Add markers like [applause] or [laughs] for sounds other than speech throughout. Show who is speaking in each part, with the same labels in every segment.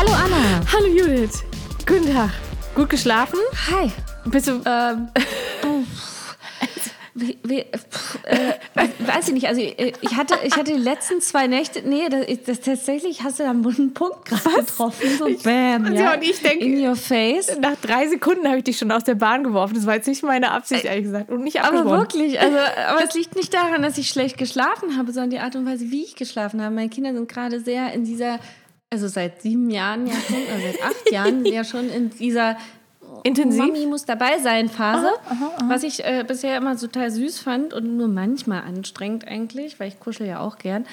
Speaker 1: Hallo Anna.
Speaker 2: Hallo Judith. Guten Tag. Gut geschlafen?
Speaker 1: Hi.
Speaker 2: Bist du.
Speaker 1: Ähm, wie, wie, pff, äh, weiß ich nicht, also äh, ich hatte, ich hatte die letzten zwei Nächte, nee, das, das tatsächlich hast du da einen Punkt gerade getroffen, so bam,
Speaker 2: Ja,
Speaker 1: ja,
Speaker 2: und ich denk-
Speaker 1: in your face.
Speaker 2: Nach drei Sekunden habe ich dich schon aus der Bahn geworfen. Das war jetzt nicht meine Absicht, ehrlich gesagt. Und nicht
Speaker 1: Aber
Speaker 2: abgesprochen.
Speaker 1: wirklich, also, aber es liegt nicht daran, dass ich schlecht geschlafen habe, sondern die Art und Weise, wie ich geschlafen habe. Meine Kinder sind gerade sehr in dieser, also seit sieben Jahren ja schon, oder seit acht [laughs] Jahren ja schon in dieser
Speaker 2: Intensiv?
Speaker 1: Mami muss dabei sein Phase, was ich äh, bisher immer total süß fand und nur manchmal anstrengend eigentlich, weil ich kuschel ja auch gern.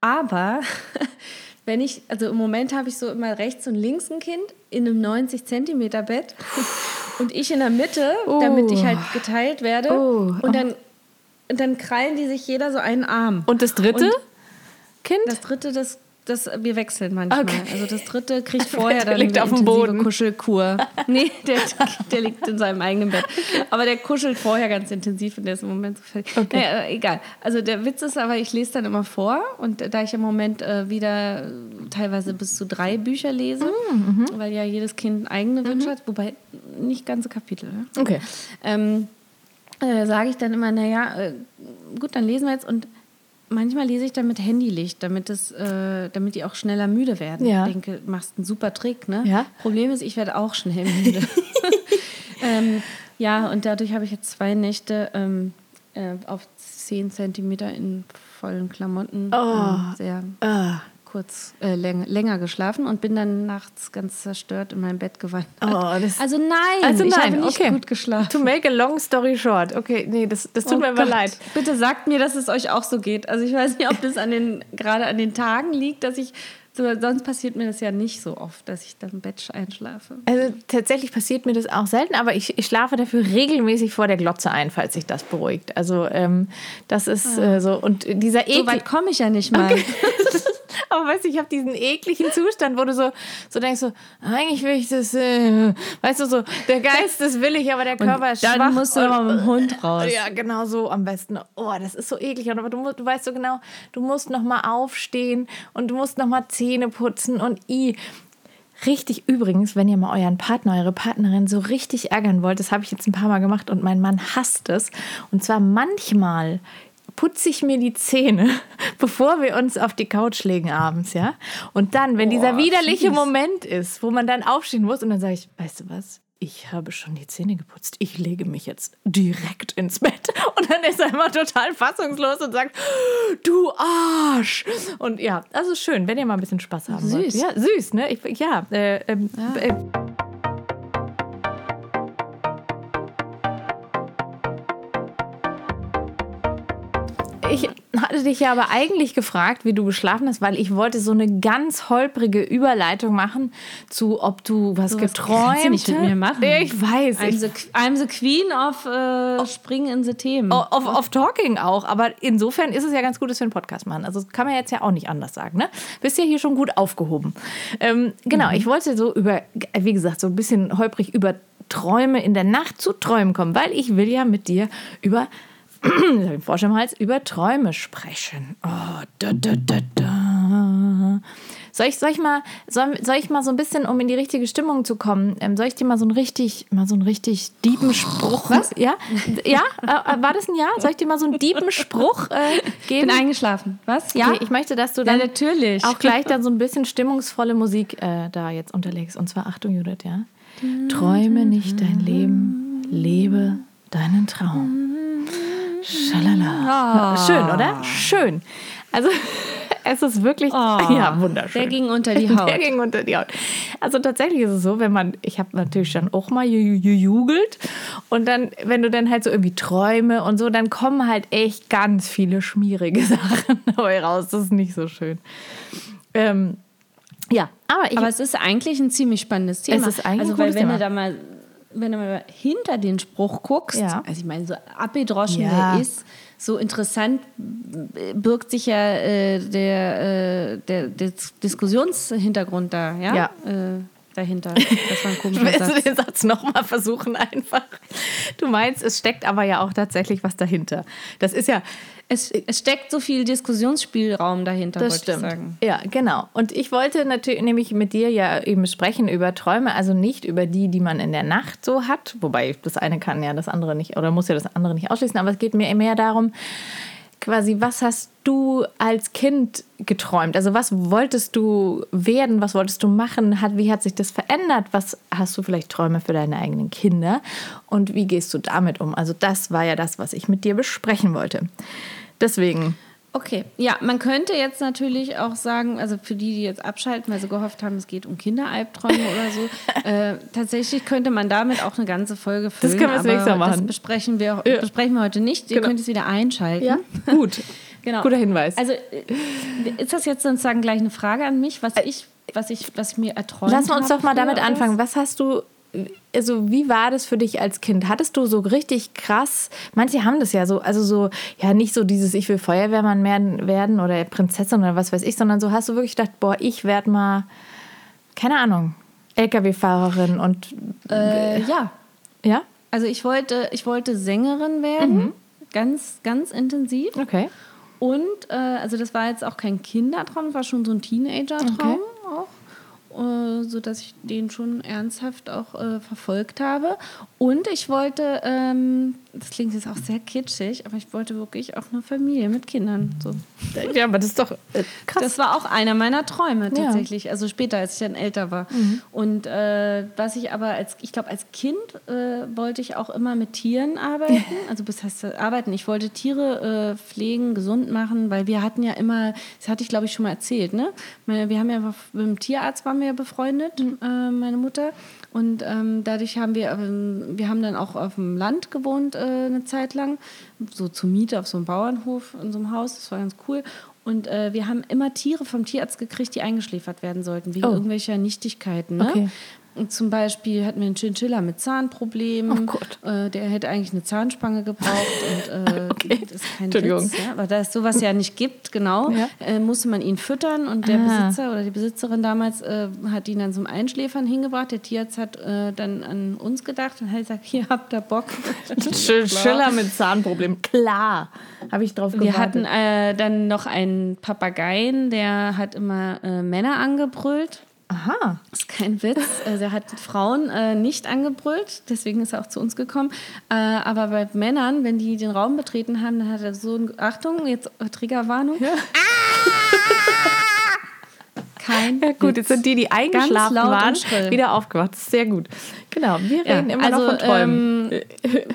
Speaker 1: Aber [laughs] wenn ich, also im Moment habe ich so immer rechts und links ein Kind in einem 90 Zentimeter Bett und ich in der Mitte, damit ich halt geteilt werde.
Speaker 2: Oh.
Speaker 1: Und dann und dann krallen die sich jeder so einen Arm.
Speaker 2: Und das dritte
Speaker 1: Und
Speaker 2: Kind?
Speaker 1: das dritte, das, das wir wechseln manchmal.
Speaker 2: Okay.
Speaker 1: Also das dritte kriegt [laughs] vorher
Speaker 2: Der
Speaker 1: dann
Speaker 2: liegt
Speaker 1: eine
Speaker 2: auf dem Boden.
Speaker 1: Kuschelkur. [laughs] Nee, der, der liegt in seinem eigenen Bett. Aber der kuschelt vorher ganz intensiv und der ist im Moment so fertig.
Speaker 2: Okay.
Speaker 1: Naja, äh, egal. Also der Witz ist aber, ich lese dann immer vor und da ich im Moment äh, wieder teilweise bis zu drei Bücher lese,
Speaker 2: Mhm,
Speaker 1: weil ja jedes Kind eigene Wünsche hat, wobei nicht ganze Kapitel. Ne?
Speaker 2: Okay.
Speaker 1: ähm, äh, sage ich dann immer, naja, äh, gut, dann lesen wir jetzt und manchmal lese ich dann mit Handylicht, damit, es, äh, damit die auch schneller müde werden.
Speaker 2: Ja.
Speaker 1: Ich denke, machst einen super Trick, ne?
Speaker 2: Ja.
Speaker 1: Problem ist, ich werde auch schnell müde. [laughs] [laughs] ähm, ja, und dadurch habe ich jetzt zwei Nächte ähm, äh, auf 10 Zentimeter in vollen Klamotten ähm, sehr
Speaker 2: Ah.
Speaker 1: Kurz äh, läng länger geschlafen und bin dann nachts ganz zerstört in mein Bett gewandert.
Speaker 2: Oh,
Speaker 1: also nein,
Speaker 2: Also
Speaker 1: ich
Speaker 2: nein,
Speaker 1: habe nicht
Speaker 2: okay.
Speaker 1: gut geschlafen.
Speaker 2: To make a long story short. Okay, nee, das, das tut
Speaker 1: Oh
Speaker 2: mir aber leid.
Speaker 1: Bitte sagt mir, dass es euch auch so geht. Also ich weiß nicht, ob das an den, [laughs] gerade an den Tagen liegt, dass ich, so, sonst passiert mir das ja nicht so oft, dass ich dann im Bett einschlafe.
Speaker 2: Also tatsächlich passiert mir das auch selten, aber ich, ich schlafe dafür regelmäßig vor der Glotze ein, falls sich das beruhigt. Also ähm, das ist äh, so. Und dieser
Speaker 1: So
Speaker 2: Ekel.
Speaker 1: weit komme ich ja nicht mal. [laughs] [laughs] [laughs]
Speaker 2: Aber weißt du, ich habe diesen ekligen Zustand, wo du so, so denkst, so, eigentlich will ich das, äh, weißt du, so, der Geist ist willig, aber der Körper ist
Speaker 1: dann
Speaker 2: schwach.
Speaker 1: musst du aber mit dem Hund [laughs] raus.
Speaker 2: Ja, genau so am besten. Oh, das ist so eklig. Aber du, musst, du weißt so genau, du musst noch mal aufstehen und du musst noch mal Zähne putzen und i. Richtig übrigens, wenn ihr mal euren Partner, eure Partnerin so richtig ärgern wollt, das habe ich jetzt ein paar Mal gemacht und mein Mann hasst es. Und zwar manchmal putze ich mir die Zähne, [laughs] bevor wir uns auf die Couch legen abends, ja? Und dann, wenn dieser widerliche
Speaker 1: fies.
Speaker 2: Moment ist, wo man dann aufstehen muss und dann sage ich, weißt du was? Ich habe schon die Zähne geputzt. Ich lege mich jetzt direkt ins Bett. [laughs] Und dann ist er immer total fassungslos und sagt, du Arsch. Und ja, das ist schön, wenn ihr mal ein bisschen Spaß haben wollt.
Speaker 1: Süß.
Speaker 2: Ja, süß, ne? Ich, ja, äh, ähm, äh, Ich hatte dich ja aber eigentlich gefragt, wie du geschlafen hast, weil ich wollte so eine ganz holprige Überleitung machen zu, ob du was
Speaker 1: was
Speaker 2: geträumt
Speaker 1: kannst du nicht mit
Speaker 2: hast.
Speaker 1: mir machen.
Speaker 2: Ich weiß.
Speaker 1: I'm
Speaker 2: Ich,
Speaker 1: the, I'm the queen of äh, Springen in the Themen.
Speaker 2: auf, auf Talking auch, aber insofern ist es ja ganz gut, dass wir einen Podcast machen. Also das kann man jetzt ja auch nicht anders sagen. Ne? Bist ja hier schon gut aufgehoben. Ähm, genau, ich wollte so über, wie gesagt, so ein bisschen holprig über Träume in der Nacht zu träumen kommen, weil ich will ja mit dir über den Frosch im Hals, über Träume sprechen. Oh, da, da, da, da. Soll ich, soll, ich mal, soll, soll ich mal so ein bisschen, um in die richtige Stimmung zu kommen, ähm, soll ich dir mal so einen richtig, mal so einen richtig dieben Spruch? Was? [laughs] Ja? Ja? Äh, war das ein Ja? Soll ich dir mal so einen dieben Spruch äh,
Speaker 1: ich
Speaker 2: geben?
Speaker 1: bin eingeschlafen. Was? Ja?
Speaker 2: Okay, ich möchte, dass du
Speaker 1: Ja,
Speaker 2: dann
Speaker 1: natürlich.
Speaker 2: auch gleich dann so ein bisschen stimmungsvolle Musik äh, da jetzt unterlegst. Und zwar, Achtung, Judith, ja. Träume nicht dein Leben, lebe deinen Traum. Schalala. Schön, oder? Schön. Also, [laughs] es ist wirklich, [laughs] ja, wunderschön.
Speaker 1: Der ging unter die [laughs] Haut.
Speaker 2: Der ging unter die Haut. Also tatsächlich ist es so, wenn man, ich habe natürlich dann auch mal ju- gejugelt und dann, wenn du dann halt so irgendwie Träume und so, dann kommen halt echt ganz viele schmierige Sachen dabei raus. Das ist nicht so schön. Ähm, Ja, aber ich.
Speaker 1: Aber es ist eigentlich ein ziemlich spannendes Thema.
Speaker 2: Es ist eigentlich ein
Speaker 1: also, weil wenn
Speaker 2: Thema.
Speaker 1: du da mal, wenn du mal hinter den Spruch guckst,
Speaker 2: Ja.
Speaker 1: also ich meine, so abgedroschen
Speaker 2: Ja.
Speaker 1: der ist, so interessant birgt sich ja äh, der, äh, der, der Diskussionshintergrund da, ja?
Speaker 2: Ja.
Speaker 1: Äh, dahinter. [laughs] Das war ein komischer
Speaker 2: Willst du
Speaker 1: Satz.
Speaker 2: den Satz nochmal versuchen einfach? Du meinst, es steckt aber ja auch tatsächlich was dahinter. Das ist ja,
Speaker 1: Es, es steckt so viel Diskussionsspielraum dahinter,
Speaker 2: das stimmt.
Speaker 1: ich sagen.
Speaker 2: Ja, genau. Und ich wollte natürlich nämlich mit dir ja eben sprechen über Träume, also nicht über die, die man in der Nacht so hat, wobei das eine kann ja das andere nicht oder muss ja das andere nicht ausschließen, aber es geht mir mehr darum, quasi, was hast du als Kind geträumt? Also was wolltest du werden? Was wolltest du machen? Hat, wie hat sich das verändert? Was hast du vielleicht Träume für deine eigenen Kinder? Und wie gehst du damit um? Also das war ja das, was ich mit dir besprechen wollte. Deswegen,
Speaker 1: Okay, ja, man könnte jetzt natürlich auch sagen, also für die, die jetzt abschalten, weil sie gehofft haben, es geht um Kinderalbträume oder so, [laughs] äh, tatsächlich könnte man damit auch eine ganze Folge füllen.
Speaker 2: können wir das nächste Mal
Speaker 1: Das
Speaker 2: machen.
Speaker 1: besprechen wir,
Speaker 2: Ja.
Speaker 1: besprechen wir heute nicht. Ihr
Speaker 2: Genau.
Speaker 1: könnt es wieder einschalten. [laughs]
Speaker 2: gut.
Speaker 1: Genau.
Speaker 2: Guter Hinweis.
Speaker 1: Also äh, ist das jetzt sozusagen gleich eine Frage an mich, was ich, was ich, was ich mir erträumt
Speaker 2: Lass uns doch mal damit anfangen. Was hast du, also wie war das für dich als Kind? Hattest du so richtig krass, manche haben das ja so, also so, ja nicht so dieses, ich will Feuerwehrmann werden, werden oder Prinzessin oder was weiß ich, sondern so hast du wirklich gedacht, boah, ich werde mal, keine Ahnung, LKW-Fahrerin und,
Speaker 1: Äh, ja,
Speaker 2: ja?
Speaker 1: also ich wollte, ich wollte Sängerin werden,
Speaker 2: Mhm.
Speaker 1: ganz, ganz intensiv.
Speaker 2: Okay.
Speaker 1: Und äh, also das war jetzt auch kein Kindertraum, das war schon so ein Teenager-Traum auch, äh, so dass ich den schon ernsthaft auch äh, verfolgt habe. Und ich wollte, ähm, das klingt jetzt auch sehr kitschig, aber ich wollte wirklich auch eine Familie mit Kindern. So.
Speaker 2: Ja, aber das ist doch äh, krass.
Speaker 1: Das war auch einer meiner Träume
Speaker 2: Ja. Mhm.
Speaker 1: tatsächlich, also später, als ich dann älter war. Und äh, was ich aber als, ich glaube, als Kind äh, wollte ich auch immer mit Tieren arbeiten. [laughs] Also bis heißt das arbeiten. Ich wollte Tiere äh, pflegen, gesund machen, weil wir hatten ja immer, das hatte ich glaube ich schon mal erzählt, ne? Wir haben ja mit dem Tierarzt waren wir ja befreundet,
Speaker 2: Mhm.
Speaker 1: äh, meine Mutter. Und ähm, dadurch haben wir, ähm, wir haben dann auch auf dem Land gewohnt äh, eine Zeit lang, so zur Miete auf so einem Bauernhof in so einem Haus. Das war ganz cool. Und äh, wir haben immer Tiere vom Tierarzt gekriegt, die eingeschläfert werden sollten, wegen
Speaker 2: Oh.
Speaker 1: irgendwelcher Nichtigkeiten. Ne?
Speaker 2: Okay.
Speaker 1: Zum Beispiel hatten wir einen Chinchilla mit Zahnproblemen.
Speaker 2: Oh Gott.
Speaker 1: Äh, der hätte eigentlich eine Zahnspange gebraucht. Und, äh, [laughs]
Speaker 2: Okay.
Speaker 1: Das ist kein
Speaker 2: Entschuldigung.
Speaker 1: Witz, ja? Aber da es sowas ja nicht gibt, genau,
Speaker 2: Ja.
Speaker 1: äh, musste man ihn füttern. Und der
Speaker 2: Ah.
Speaker 1: Besitzer oder die Besitzerin damals äh, hat ihn dann zum Einschläfern hingebracht. Der Tierarzt hat äh, dann an uns gedacht und hat gesagt, hier habt ihr Bock. [laughs]
Speaker 2: Schiller mit Zahnproblem. Klar. Habe ich drauf
Speaker 1: Wir
Speaker 2: gewartet.
Speaker 1: hatten äh, dann noch einen Papageien, der hat immer Männer angebrüllt.
Speaker 2: Aha.
Speaker 1: Das ist kein Witz. Also er hat Frauen äh, nicht angebrüllt, deswegen ist er auch zu uns gekommen. Äh, aber bei Männern, wenn die den Raum betreten haben, dann hat er so ein, Achtung, jetzt Triggerwarnung. Kein
Speaker 2: Ja, gut, jetzt sind die, die eingeschlafen waren, wieder aufgewacht. Das ist sehr gut. Genau, wir
Speaker 1: Ja,
Speaker 2: reden immer
Speaker 1: also,
Speaker 2: noch von Träumen.
Speaker 1: ähm,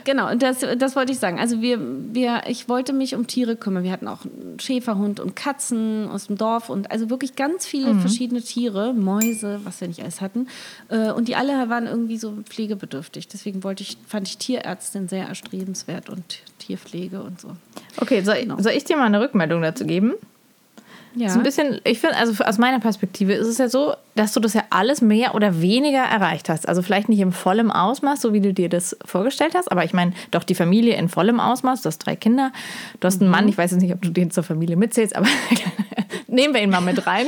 Speaker 1: genau, und das, das wollte ich sagen. Also wir, wir, ich wollte mich um Tiere kümmern. Wir hatten auch einen Schäferhund und Katzen aus dem Dorf und also wirklich ganz viele verschiedene Tiere, Mäuse, was wir nicht alles hatten. Äh, Und die alle waren irgendwie so pflegebedürftig. Deswegen wollte ich, fand ich Tierärztin sehr erstrebenswert und Tierpflege und so.
Speaker 2: okay, soll,
Speaker 1: genau.
Speaker 2: soll ich dir mal eine Rückmeldung dazu geben?
Speaker 1: Ja.
Speaker 2: So ein bisschen, ich finde, also aus meiner Perspektive ist es ja so, dass du das ja alles mehr oder weniger erreicht hast. Also vielleicht nicht im vollen Ausmaß, so wie du dir das vorgestellt hast, aber ich meine, doch die Familie in vollem Ausmaß. Du hast drei Kinder, du hast einen Mann, ich weiß jetzt nicht, ob du den zur Familie mitzählst, aber [laughs] nehmen wir ihn mal mit rein.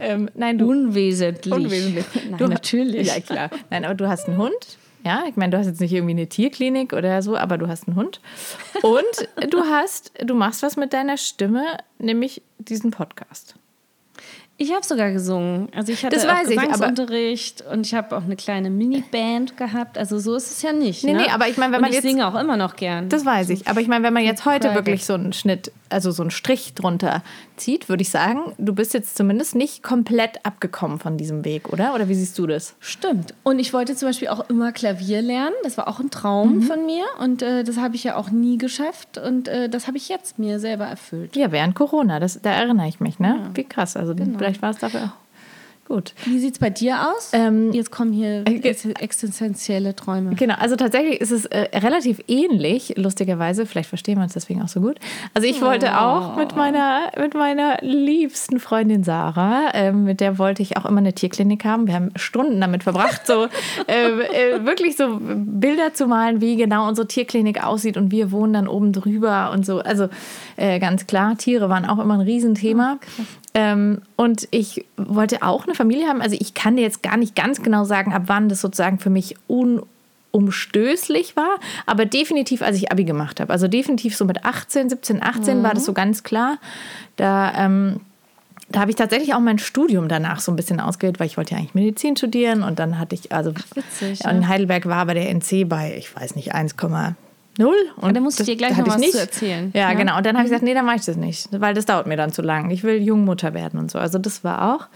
Speaker 2: Ähm, nein, du.
Speaker 1: Unwesentlich.
Speaker 2: Unwesentlich.
Speaker 1: Nein,
Speaker 2: Du-
Speaker 1: natürlich.
Speaker 2: Ja, klar. Nein, aber du hast einen Hund. Ja, ich meine, du hast jetzt nicht irgendwie eine Tierklinik oder so, aber du hast einen Hund. Und du hast, du machst was mit deiner Stimme, nämlich diesen Podcast.
Speaker 1: Ich habe sogar gesungen. Also ich hatte
Speaker 2: Das weiß ich,
Speaker 1: Gesangsunterricht und ich habe auch eine kleine Miniband gehabt. Also so ist es ja nicht.
Speaker 2: Nee,
Speaker 1: ne?
Speaker 2: nee, aber ich meine, wenn
Speaker 1: und
Speaker 2: man
Speaker 1: ich
Speaker 2: jetzt-
Speaker 1: singe auch immer noch gern.
Speaker 2: Das weiß ich. Aber ich meine, wenn man jetzt heute
Speaker 1: private.
Speaker 2: wirklich so einen Schnitt, also so einen Strich drunter zieht, würde ich sagen, du bist jetzt zumindest nicht komplett abgekommen von diesem Weg, oder? Oder wie siehst du das?
Speaker 1: Stimmt. Und ich wollte zum Beispiel auch immer Klavier lernen. Das war auch ein Traum von mir. Und äh, das habe ich ja auch nie geschafft. Und äh, das habe ich jetzt mir selber erfüllt.
Speaker 2: Ja, während Corona, das, da erinnere ich mich, ne? Wie krass. Also vielleicht war es dafür auch Gut.
Speaker 1: Wie sieht es bei dir aus?
Speaker 2: Ähm,
Speaker 1: Jetzt kommen hier
Speaker 2: äh,
Speaker 1: ex existenzielle Träume.
Speaker 2: Genau, also tatsächlich ist es äh, relativ ähnlich, lustigerweise. Vielleicht verstehen wir uns deswegen auch so gut. Also ich wollte auch mit meiner, mit meiner liebsten Freundin Sarah, ähm, mit der wollte ich auch immer eine Tierklinik haben. Wir haben Stunden damit verbracht, so [laughs] äh, äh, wirklich so Bilder zu malen, wie genau unsere Tierklinik aussieht und wir wohnen dann oben drüber und so. Also äh, ganz klar, Tiere waren auch immer ein Riesenthema. Ähm, und ich wollte auch eine Familie haben. Also ich kann dir jetzt gar nicht ganz genau sagen, ab wann das sozusagen für mich unumstößlich war, aber definitiv, als ich Abi gemacht habe. Also definitiv so mit 18, 17, 18 war das so ganz klar. Da, ähm, da habe ich tatsächlich auch mein Studium danach so ein bisschen ausgewählt, weil ich wollte ja eigentlich Medizin studieren und dann hatte ich, also
Speaker 1: witzig,
Speaker 2: ja, in Heidelberg war aber der NC bei, ich weiß nicht, 1,0 und
Speaker 1: da muss ich dir gleich noch was
Speaker 2: ich nicht.
Speaker 1: zu erzählen.
Speaker 2: Ja,
Speaker 1: Ja.
Speaker 2: genau. Und dann habe ich gesagt, nee, dann mache ich das nicht, weil das dauert mir dann zu lang. Ich will Jungmutter werden und so. Also das war auch.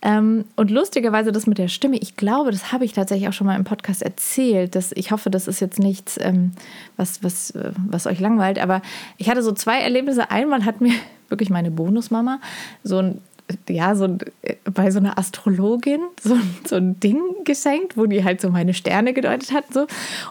Speaker 2: Ähm, und lustigerweise das mit der Stimme, ich glaube, das habe ich tatsächlich auch schon mal im Podcast erzählt. Dass ich hoffe, das ist jetzt nichts, ähm, was, was, äh, was euch langweilt. Aber ich hatte so zwei Erlebnisse. Einmal hat mir [laughs] wirklich meine Bonusmama so ein ja, so äh, bei so einer Astrologin so, ein- so ein Ding geschenkt, wo die halt so meine Sterne gedeutet hat. So.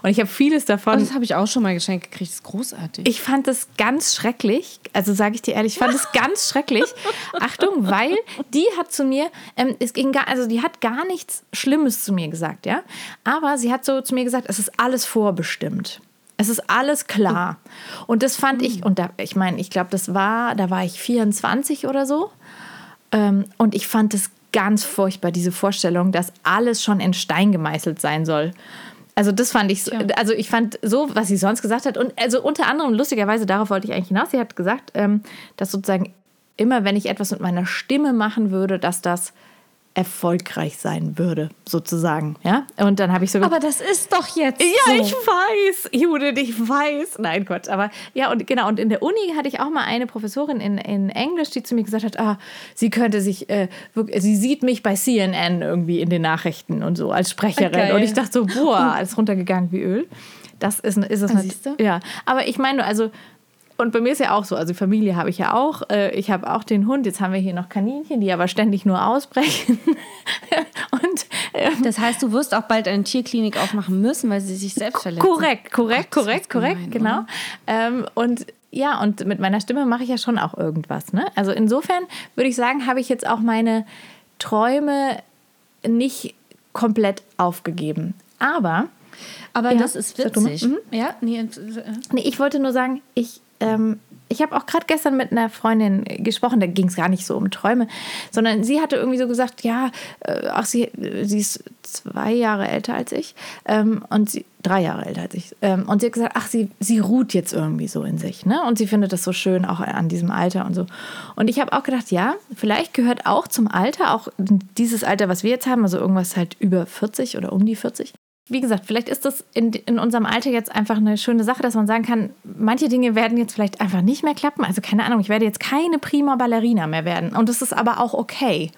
Speaker 2: Und ich habe vieles davon.
Speaker 1: Und das habe ich auch schon mal geschenkt gekriegt. Das ist großartig.
Speaker 2: Ich fand das ganz schrecklich. Also sage ich dir ehrlich, ich fand es ganz schrecklich. [laughs] Achtung, weil die hat zu mir, ähm, es ging gar, also die hat gar nichts Schlimmes zu mir gesagt, ja. Aber sie hat so zu mir gesagt, es ist alles vorbestimmt. Es ist alles klar. Und das fand ich, und da, ich meine, ich glaube, das war, da war ich 24 oder so. Ähm, und ich fand es ganz furchtbar, diese Vorstellung, dass alles schon in Stein gemeißelt sein soll. Also das fand ich, so- also ich fand so, was sie sonst gesagt hat und also unter anderem lustigerweise, darauf wollte ich eigentlich hinaus, sie hat gesagt, ähm, dass sozusagen immer, wenn ich etwas mit meiner Stimme machen würde, dass das erfolgreich sein würde, sozusagen, ja. Und dann habe ich so
Speaker 1: Aber das ist doch jetzt
Speaker 2: ja,
Speaker 1: so.
Speaker 2: ich weiß, Judith, ich weiß. Nein, Gott, aber ja, und genau, und in der Uni hatte ich auch mal eine Professorin in, in Englisch, die zu mir gesagt hat, ah, sie könnte sich, äh, wirk- sie sieht mich bei CNN irgendwie in den Nachrichten und so als Sprecherin.
Speaker 1: Geil.
Speaker 2: Und ich dachte so, boah, alles runtergegangen wie Öl. Das ist, ist es
Speaker 1: Ah, siehst du?
Speaker 2: Ja, aber ich meine, also, und bei mir ist ja auch so, also Familie habe ich ja auch. Äh, Ich habe auch den Hund, jetzt haben wir hier noch Kaninchen, die aber ständig nur ausbrechen. [laughs] und äh,
Speaker 1: Das heißt, du wirst auch bald eine Tierklinik aufmachen müssen, weil sie sich selbst verletzen.
Speaker 2: Korrekt, korrekt,
Speaker 1: das
Speaker 2: korrekt, korrekt,
Speaker 1: gemein,
Speaker 2: genau. Ähm, und ja, und mit meiner Stimme mache ich ja schon auch irgendwas. Ne? Also insofern würde ich sagen, habe ich jetzt auch meine Träume nicht komplett aufgegeben. Aber
Speaker 1: Aber
Speaker 2: Ja,
Speaker 1: das ist witzig.
Speaker 2: Mhm.
Speaker 1: Ja, nee, äh,
Speaker 2: Nee, ich wollte nur sagen, ich, ähm, ich habe auch gerade gestern mit einer Freundin gesprochen, da ging es gar nicht so um Träume, sondern sie hatte irgendwie so gesagt, ja, äh, ach, sie, sie ist zwei Jahre älter als ich ähm, und sie, drei Jahre älter als ich. Ähm, und sie hat gesagt, ach, sie, sie ruht jetzt irgendwie so in sich, ne? Und sie findet das so schön, auch an diesem Alter und so. Und ich habe auch gedacht, ja, vielleicht gehört auch zum Alter, auch dieses Alter, was wir jetzt haben, also irgendwas halt über 40 oder um die 40, wie gesagt, vielleicht ist das in, in unserem Alter jetzt einfach eine schöne Sache, dass man sagen kann, manche Dinge werden jetzt vielleicht einfach nicht mehr klappen. Also keine Ahnung, ich werde jetzt keine prima Ballerina mehr werden. Und das ist aber auch okay.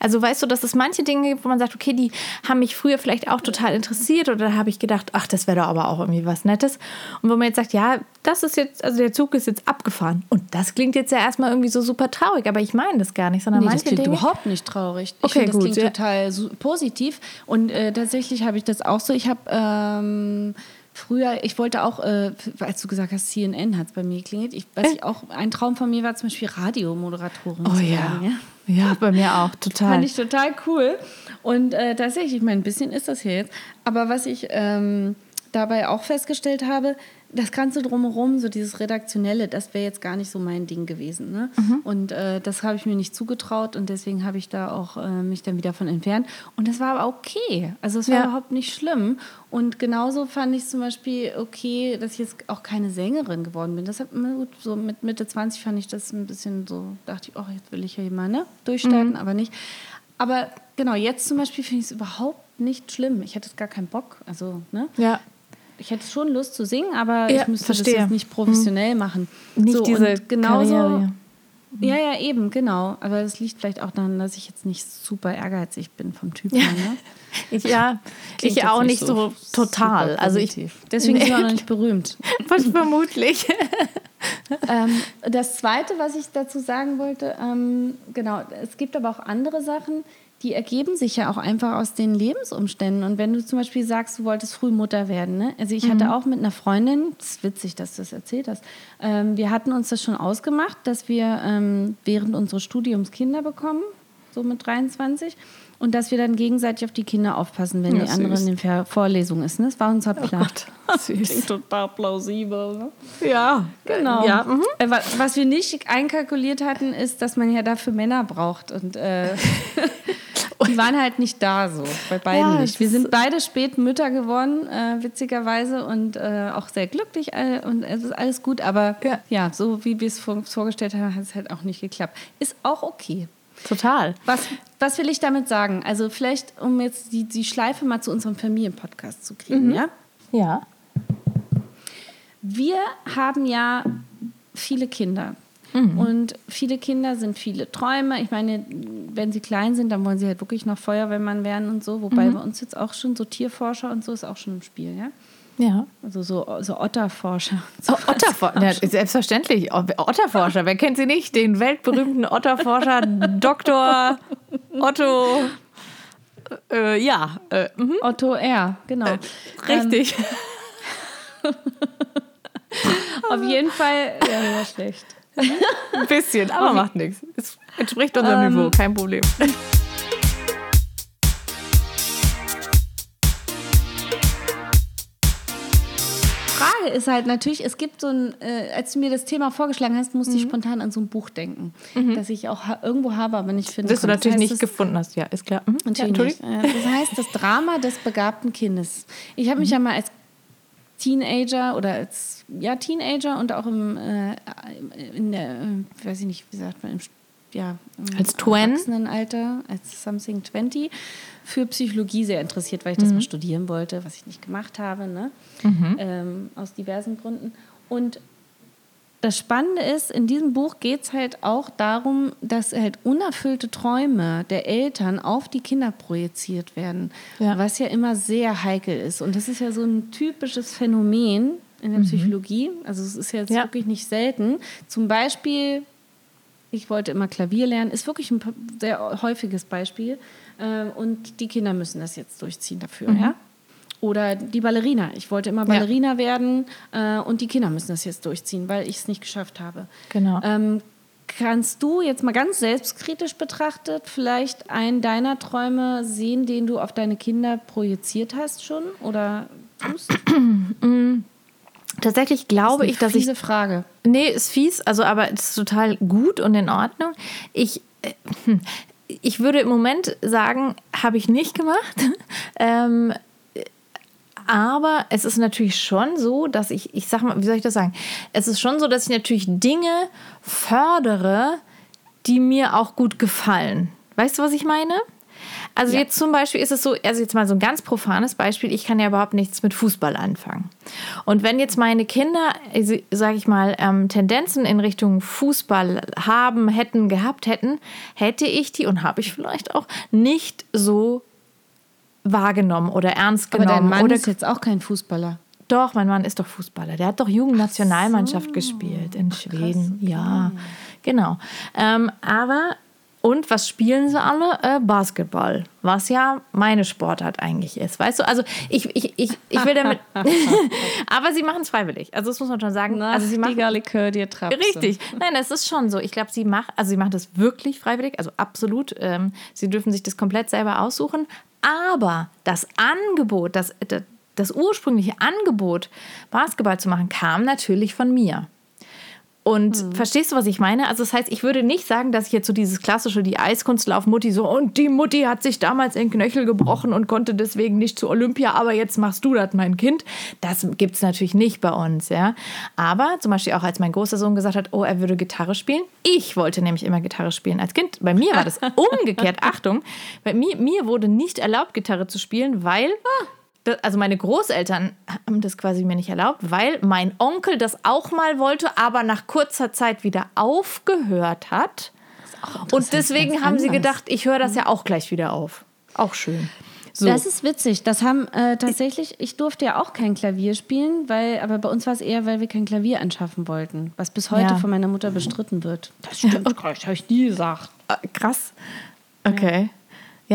Speaker 2: Also weißt du, dass es manche Dinge gibt, wo man sagt, okay, die haben mich früher vielleicht auch total interessiert oder da habe ich gedacht, ach, das wäre doch aber auch irgendwie was Nettes. Und wo man jetzt sagt, ja, das ist jetzt, also der Zug ist jetzt abgefahren. Und das klingt jetzt ja erstmal irgendwie so super traurig, aber ich meine das gar nicht, sondern
Speaker 1: Nee, das
Speaker 2: manche
Speaker 1: klingt
Speaker 2: Dinge.
Speaker 1: überhaupt nicht traurig. Ich
Speaker 2: Okay,
Speaker 1: finde, das
Speaker 2: gut,
Speaker 1: klingt
Speaker 2: ja.
Speaker 1: total positiv. Und äh, tatsächlich habe ich das auch so. Ich habe ähm, früher, ich wollte auch, äh, als du gesagt hast, CNN hat es bei mir geklingelt. Ich, was ich auch, ein Traum von mir war zum Beispiel Radiomoderatorin
Speaker 2: Oh
Speaker 1: zu
Speaker 2: ja.
Speaker 1: werden. Ja?
Speaker 2: Ja, bei mir auch, [laughs] total.
Speaker 1: Fand ich total cool. Und äh, tatsächlich, ich meine, ein bisschen ist das hier jetzt. Aber was ich ähm, dabei auch festgestellt habe, das Ganze drumherum, so dieses Redaktionelle, das wäre jetzt gar nicht so mein Ding gewesen. Ne? Und äh, das habe ich mir nicht zugetraut und deswegen habe ich da auch äh, mich dann wieder von entfernt. Und das war aber okay. Also es war
Speaker 2: Ja.
Speaker 1: überhaupt nicht schlimm. Und genauso fand ich es zum Beispiel okay, dass ich jetzt auch keine Sängerin geworden bin. Das hat mir gut, so mit Mitte 20 fand ich das ein bisschen so, dachte ich, oh, jetzt will ich ja hier mal ne, durchstarten, aber nicht. Aber genau, jetzt zum Beispiel finde ich es überhaupt nicht schlimm. Ich hätte gar keinen Bock. Also, ne?
Speaker 2: ja.
Speaker 1: Ich hätte schon Lust zu singen, aber
Speaker 2: Ja,
Speaker 1: ich müsste
Speaker 2: verstehe.
Speaker 1: das jetzt nicht professionell machen.
Speaker 2: Nicht
Speaker 1: so,
Speaker 2: diese
Speaker 1: genauso,
Speaker 2: Karriere.
Speaker 1: Ja, ja, eben, genau. Aber das liegt vielleicht auch daran, dass ich jetzt nicht super ehrgeizig bin vom Typ her. Ne? [laughs]
Speaker 2: Ich, ja,
Speaker 1: Klingt
Speaker 2: ich auch nicht so, total.
Speaker 1: super
Speaker 2: Also ich.
Speaker 1: Deswegen
Speaker 2: Nee.
Speaker 1: er auch noch nicht berühmt. [laughs]
Speaker 2: vermutlich. [laughs]
Speaker 1: ähm, das Zweite, was ich dazu sagen wollte, ähm, genau, es gibt aber auch andere Sachen, die ergeben sich ja auch einfach aus den Lebensumständen. Und wenn du zum Beispiel sagst, du wolltest früh Mutter werden, ne? also ich hatte auch mit einer Freundin, das ist witzig, dass du das erzählt hast, ähm, wir hatten uns das schon ausgemacht, dass wir ähm, während unseres Studiums Kinder bekommen, so mit 23. Und dass wir dann gegenseitig auf die Kinder aufpassen, wenn
Speaker 2: Ja,
Speaker 1: die andere in den Ver Vorlesungen ist. Ne? Das war unser Plan. [laughs] [laughs]
Speaker 2: Süß.
Speaker 1: total plausibel. Ne?
Speaker 2: Ja,
Speaker 1: Genau.
Speaker 2: Ja, mhm.
Speaker 1: Äh, wa- Was wir nicht einkalkuliert hatten, ist, dass man ja dafür Männer braucht. Und äh, [laughs] die waren halt nicht da so, bei beiden
Speaker 2: Ja,
Speaker 1: nicht. Wir sind beide spät Mütter geworden, äh, witzigerweise, und äh, auch sehr glücklich all, und es ist alles gut. Aber
Speaker 2: Ja.
Speaker 1: ja, so wie wir es vor, vorgestellt haben, hat es halt auch nicht geklappt. Ist auch okay.
Speaker 2: Total.
Speaker 1: Was, was will ich damit sagen? Also vielleicht, um jetzt die, die Schleife mal zu unserem Familienpodcast zu kriegen, ja?
Speaker 2: Ja.
Speaker 1: Wir haben ja viele Kinder. Und viele Kinder sind viele Träume. Ich meine, wenn sie klein sind, dann wollen sie halt wirklich noch Feuerwehrmann werden und so. Wobei bei uns jetzt auch schon so Tierforscher und so ist auch schon im Spiel, ja?
Speaker 2: Ja.
Speaker 1: Also so, so Otterforscher. So.
Speaker 2: Oh, Otterforscher, ja, selbstverständlich. Otterforscher, wer kennt sie nicht? Den weltberühmten Otterforscher [laughs] Dr. Otto. Äh, ja, äh, mhm,
Speaker 1: Otto R, genau.
Speaker 2: richtig. [laughs]
Speaker 1: Auf jeden Fall, ja, schlecht.
Speaker 2: Ein bisschen, aber macht nichts. Es entspricht unserem Niveau, kein Problem.
Speaker 1: Frage ist halt natürlich, es gibt so ein, äh, als du mir das Thema vorgeschlagen hast, musste ich spontan an so ein Buch denken, das ich auch ha irgendwo habe, aber nicht finde.
Speaker 2: Das du natürlich nicht gefunden hast, ja, ist klar. Mhm. Ja,
Speaker 1: Natürlich nicht. Äh, Das heißt, das Drama des begabten Kindes. Ich habe mich ja mal als Teenager oder als ja, Teenager und auch im, äh, in der, äh, weiß ich nicht, wie sagt man, im, ja, im
Speaker 2: Als?
Speaker 1: Erwachsenenalter, als Something 20, für Psychologie sehr interessiert, weil ich das mal studieren wollte, was ich nicht gemacht habe, ne? ähm, aus diversen Gründen. Und das Spannende ist, in diesem Buch geht es halt auch darum, dass halt unerfüllte Träume der Eltern auf die Kinder projiziert werden,
Speaker 2: Ja.
Speaker 1: was ja immer sehr heikel ist. Und das ist ja so ein typisches Phänomen in der Psychologie. Also es ist jetzt
Speaker 2: Ja.
Speaker 1: wirklich nicht selten. Zum Beispiel, ich wollte immer Klavier lernen, ist wirklich ein sehr häufiges Beispiel. Ähm, Und die Kinder müssen das jetzt durchziehen dafür, ja? Oder die Ballerina. Ich wollte immer Ballerina werden äh, und die Kinder müssen das jetzt durchziehen, weil ich es nicht geschafft habe.
Speaker 2: Genau.
Speaker 1: Ähm, kannst du jetzt mal ganz selbstkritisch betrachtet vielleicht einen deiner Träume sehen, den du auf deine Kinder projiziert hast schon oder tust? [clears throat]
Speaker 2: Tatsächlich glaube ich, dass ich
Speaker 1: Diese Frage.
Speaker 2: Nee, ist fies, also aber es ist total gut und in Ordnung. Ich, äh, hm, ich würde im Moment sagen, habe ich nicht gemacht. [laughs] ähm, aber es ist natürlich schon so, dass ich, ich sag mal, wie soll ich das sagen? Es ist schon so, dass ich natürlich Dinge fördere, die mir auch gut gefallen. Weißt du, was ich meine? Also jetzt zum Beispiel ist es so, also jetzt mal so ein ganz profanes Beispiel, ich kann ja überhaupt nichts mit Fußball anfangen. Und wenn jetzt meine Kinder, also, sage ich mal, ähm, Tendenzen in Richtung Fußball haben, hätten, gehabt hätten, hätte ich die und habe ich vielleicht auch nicht so wahrgenommen oder ernst
Speaker 1: Aber
Speaker 2: genommen.
Speaker 1: dein Mann
Speaker 2: oder
Speaker 1: ist jetzt auch kein Fußballer.
Speaker 2: doch, mein Mann ist doch Fußballer. Der hat doch Jugendnationalmannschaft gespielt in Schweden. Ja, genau. Ähm, aber, und was spielen sie alle? Äh, Basketball. Was ja meine Sportart eigentlich ist. Weißt du, also ich, ich, ich, ich will damit. [laughs] [laughs] aber sie machen es freiwillig. Also, das muss man schon sagen. also, sie machen.
Speaker 1: Likör dir.
Speaker 2: Richtig. Nein, es ist schon so. Ich glaube, sie macht, also sie macht das wirklich freiwillig, also absolut. Ähm, sie dürfen sich das komplett selber aussuchen. Aber das Angebot, das, das, das ursprüngliche Angebot, Basketball zu machen, kam natürlich von mir. Und
Speaker 1: Hm.
Speaker 2: verstehst du, was ich meine? Also das heißt, ich würde nicht sagen, dass ich jetzt so dieses klassische, die Eiskunstlauf-Mutti so, und die Mutti hat sich damals den Knöchel gebrochen und konnte deswegen nicht zu Olympia, aber jetzt machst du das, mein Kind. Das gibt es natürlich nicht bei uns, ja. Aber zum Beispiel auch, als mein großer Sohn gesagt hat, oh, er würde Gitarre spielen. Ich wollte nämlich immer Gitarre spielen als Kind. Bei mir war das [laughs] umgekehrt. Achtung, bei mir, mir wurde nicht erlaubt, Gitarre zu spielen, weil das- also meine Großeltern haben das quasi mir nicht erlaubt, weil mein Onkel das auch mal wollte, aber nach kurzer Zeit wieder aufgehört hat. Und deswegen haben sie
Speaker 1: anders.
Speaker 2: gedacht, ich höre das ja auch gleich wieder auf. Auch schön. So.
Speaker 1: Das ist witzig. Das haben äh, tatsächlich, ich durfte ja auch kein Klavier spielen, weil, aber bei uns war es eher, weil wir kein Klavier anschaffen wollten, was bis heute
Speaker 2: Ja.
Speaker 1: von meiner Mutter bestritten wird. Das stimmt, das habe ich nie gesagt.
Speaker 2: Äh, krass. Okay. Ja.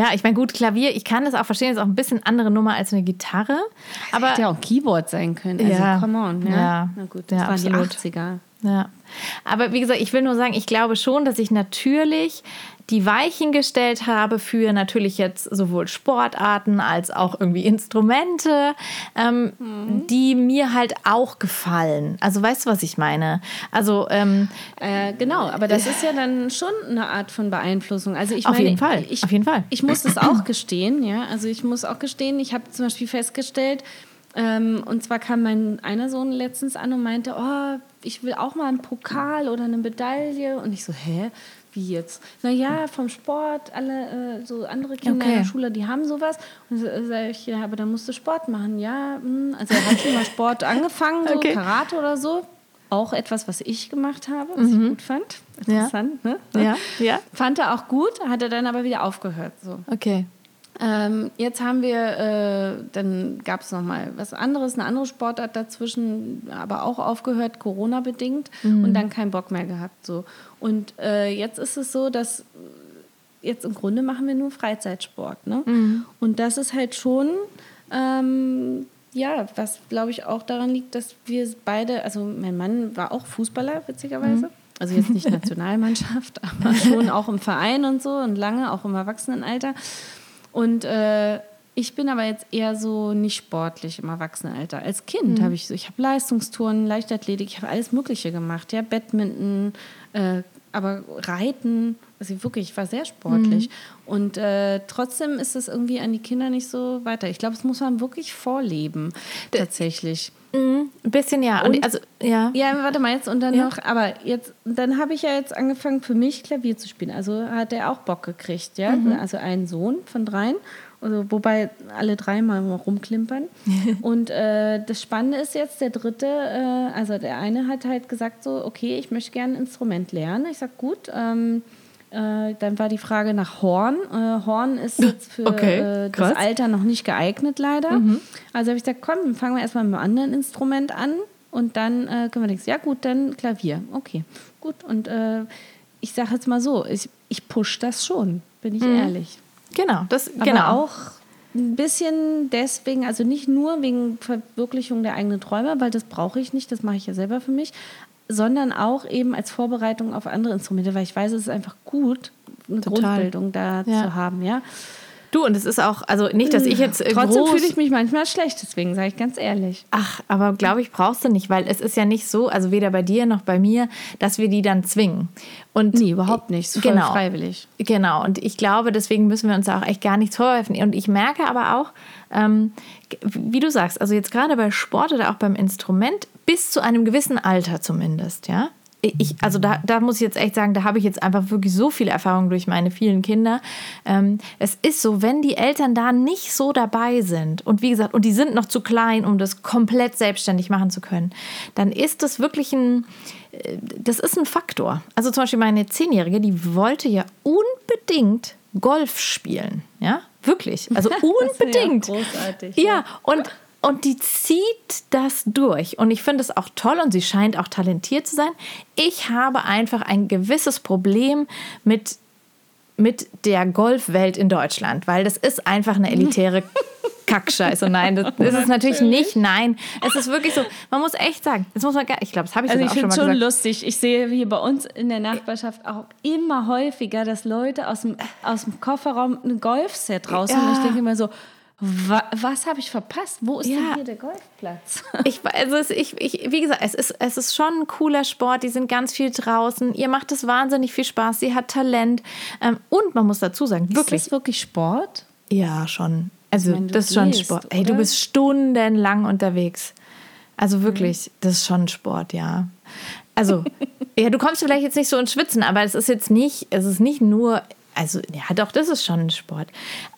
Speaker 2: Ja, ich meine, gut, Klavier, ich kann das auch verstehen, ist auch ein bisschen andere Nummer als eine Gitarre. Aber
Speaker 1: Hätte ja auch ein Keyboard sein können. Also,
Speaker 2: Ja.
Speaker 1: come on. Ja.
Speaker 2: Ja.
Speaker 1: Na gut, das
Speaker 2: Ja,
Speaker 1: waren
Speaker 2: absolut.
Speaker 1: die 80er.
Speaker 2: Ja. Aber wie gesagt, ich will nur sagen, ich glaube schon, dass ich natürlich die Weichen gestellt habe für natürlich jetzt sowohl Sportarten als auch irgendwie Instrumente, ähm, die mir halt auch gefallen. Also weißt du, was ich meine? Also ähm,
Speaker 1: Äh, genau, aber das ist ja dann schon eine Art von Beeinflussung. Also ich
Speaker 2: Auf
Speaker 1: meine,
Speaker 2: jeden Fall,
Speaker 1: Ich,
Speaker 2: auf jeden Fall.
Speaker 1: Ich muss das auch gestehen, ja. Also ich muss auch gestehen, ich habe zum Beispiel festgestellt, ähm, und zwar kam mein einer Sohn letztens an und meinte, oh, ich will auch mal einen Pokal oder eine Medaille. Und ich so, hä? Wie jetzt? Naja, vom Sport, alle äh, so andere Kinder in
Speaker 2: Okay.
Speaker 1: der Schule, die haben sowas. Und so sage ich, ja, aber dann musst du Sport machen. Ja, hm. also er hat schon mal Sport angefangen, so
Speaker 2: Okay.
Speaker 1: Karate oder so. Auch etwas, was ich gemacht habe, was ich gut fand. Interessant, ne?
Speaker 2: ja, ja,
Speaker 1: Fand er auch gut, hat er dann aber wieder aufgehört. So.
Speaker 2: okay.
Speaker 1: Ähm, jetzt haben wir, äh, dann gab es nochmal was anderes, eine andere Sportart dazwischen, aber auch aufgehört, Corona-bedingt und dann keinen Bock mehr gehabt. So. Und äh, jetzt ist es so, dass jetzt im Grunde machen wir nur Freizeitsport. Ne? Und das ist halt schon, ähm, ja, was glaube ich auch daran liegt, dass wir beide, also mein Mann war auch Fußballer, witzigerweise. Also jetzt nicht Nationalmannschaft, [laughs] aber schon auch im Verein und so und lange, auch im Erwachsenenalter. Und äh, ich bin aber jetzt eher so nicht sportlich im Erwachsenenalter. Als Kind habe ich so, ich habe Leistungstouren, Leichtathletik, ich habe alles Mögliche gemacht, ja, Badminton, äh, aber Reiten, also ich wirklich, ich war sehr sportlich. Und äh, trotzdem ist es irgendwie an die Kinder nicht so weiter. Ich glaube, das muss man wirklich vorleben, tatsächlich.
Speaker 2: Mhm, ein bisschen ja. Und,
Speaker 1: Und-
Speaker 2: also, ja.
Speaker 1: Ja, warte mal jetzt und dann
Speaker 2: Ja.
Speaker 1: noch, aber jetzt, dann habe ich ja jetzt angefangen für mich Klavier zu spielen. Also hat er auch Bock gekriegt, ja.
Speaker 2: Mhm.
Speaker 1: Also einen Sohn von dreien, also, wobei alle drei mal rumklimpern. [laughs] und äh, das Spannende ist jetzt, der dritte, äh, also der eine hat halt gesagt so, okay, ich möchte gerne ein Instrument lernen. Ich sag gut, ähm, äh, dann war die Frage nach Horn. Äh, Horn ist jetzt für
Speaker 2: Okay,
Speaker 1: äh, das.
Speaker 2: Mhm.
Speaker 1: Alter noch nicht geeignet, leider. Also habe ich gesagt, komm, dann fangen wir erstmal mit einem anderen Instrument an und dann äh, können wir denken, ja gut, dann Klavier. Okay, gut. Und äh, ich sage jetzt mal so, ich, ich push das schon, bin ich ehrlich.
Speaker 2: Genau, das
Speaker 1: Aber
Speaker 2: genau.
Speaker 1: auch ein bisschen deswegen, also nicht nur wegen Verwirklichung der eigenen Träume, weil das brauche ich nicht, das mache ich ja selber für mich, sondern auch eben als Vorbereitung auf andere Instrumente, weil ich weiß, es ist einfach gut, eine
Speaker 2: Total.
Speaker 1: Grundbildung da
Speaker 2: Ja.
Speaker 1: zu haben, ja.
Speaker 2: Du, und es ist auch, also nicht, dass ich jetzt äh,
Speaker 1: Trotzdem fühle ich mich manchmal schlecht, deswegen sage ich ganz ehrlich.
Speaker 2: Ach, aber glaube ich, brauchst du nicht, weil es ist ja nicht so, also weder bei dir noch bei mir, dass wir die dann zwingen. Und
Speaker 1: Nee, überhaupt nicht. Voll
Speaker 2: Genau.
Speaker 1: freiwillig.
Speaker 2: Genau, und ich glaube, deswegen müssen wir uns da auch echt gar nichts vorwerfen. Und ich merke aber auch, ähm, wie du sagst, also jetzt gerade bei Sport oder auch beim Instrument, bis zu einem gewissen Alter zumindest, ja. Ich, also da, da muss ich jetzt echt sagen, da habe ich jetzt einfach wirklich so viele Erfahrungen durch meine vielen Kinder. Ähm, es ist so, wenn die Eltern da nicht so dabei sind und wie gesagt, und die sind noch zu klein, um das komplett selbstständig machen zu können, dann ist das wirklich ein, äh, das ist ein Faktor. Also zum Beispiel meine Zehnjährige, die wollte ja unbedingt Golf spielen. Ja, wirklich. Also [laughs] unbedingt.
Speaker 1: großartig,
Speaker 2: Ja, und, und die zieht das durch. Und ich finde es auch toll und sie scheint auch talentiert zu sein. Ich habe einfach ein gewisses Problem mit mit der Golfwelt in Deutschland, weil das ist einfach eine elitäre [laughs] Kackscheiße. Nein, das ist es natürlich nicht. Nein, es ist wirklich so. Man muss echt sagen, das muss man gar, ich glaube, das habe ich
Speaker 1: Also ich
Speaker 2: auch schon
Speaker 1: finde
Speaker 2: mal
Speaker 1: es schon
Speaker 2: gesagt.
Speaker 1: lustig. Ich sehe hier bei uns in der Nachbarschaft auch immer häufiger, dass Leute aus dem, aus dem Kofferraum ein Golfset raus und
Speaker 2: Ja.
Speaker 1: ich denke immer so, wa, was habe ich verpasst? Wo ist
Speaker 2: Ja.
Speaker 1: denn hier der Golfplatz? [laughs]
Speaker 2: Ich, also es, ich, ich, wie gesagt, es ist, es ist schon ein cooler Sport. Die sind ganz viel draußen. Ihr macht es wahnsinnig viel Spaß. Sie hat Talent. Ähm, und man muss dazu sagen, wirklich.
Speaker 1: Ist das wirklich Sport?
Speaker 2: Ja, schon. Also,
Speaker 1: meine,
Speaker 2: das ist schon
Speaker 1: gehst,
Speaker 2: Sport. Ey, du bist stundenlang unterwegs. Also wirklich, das ist schon Sport, ja. Also, [laughs] ja, du kommst vielleicht jetzt nicht so ins Schwitzen, aber es ist jetzt nicht, es ist nicht nur, also, ja, doch, das ist schon ein Sport.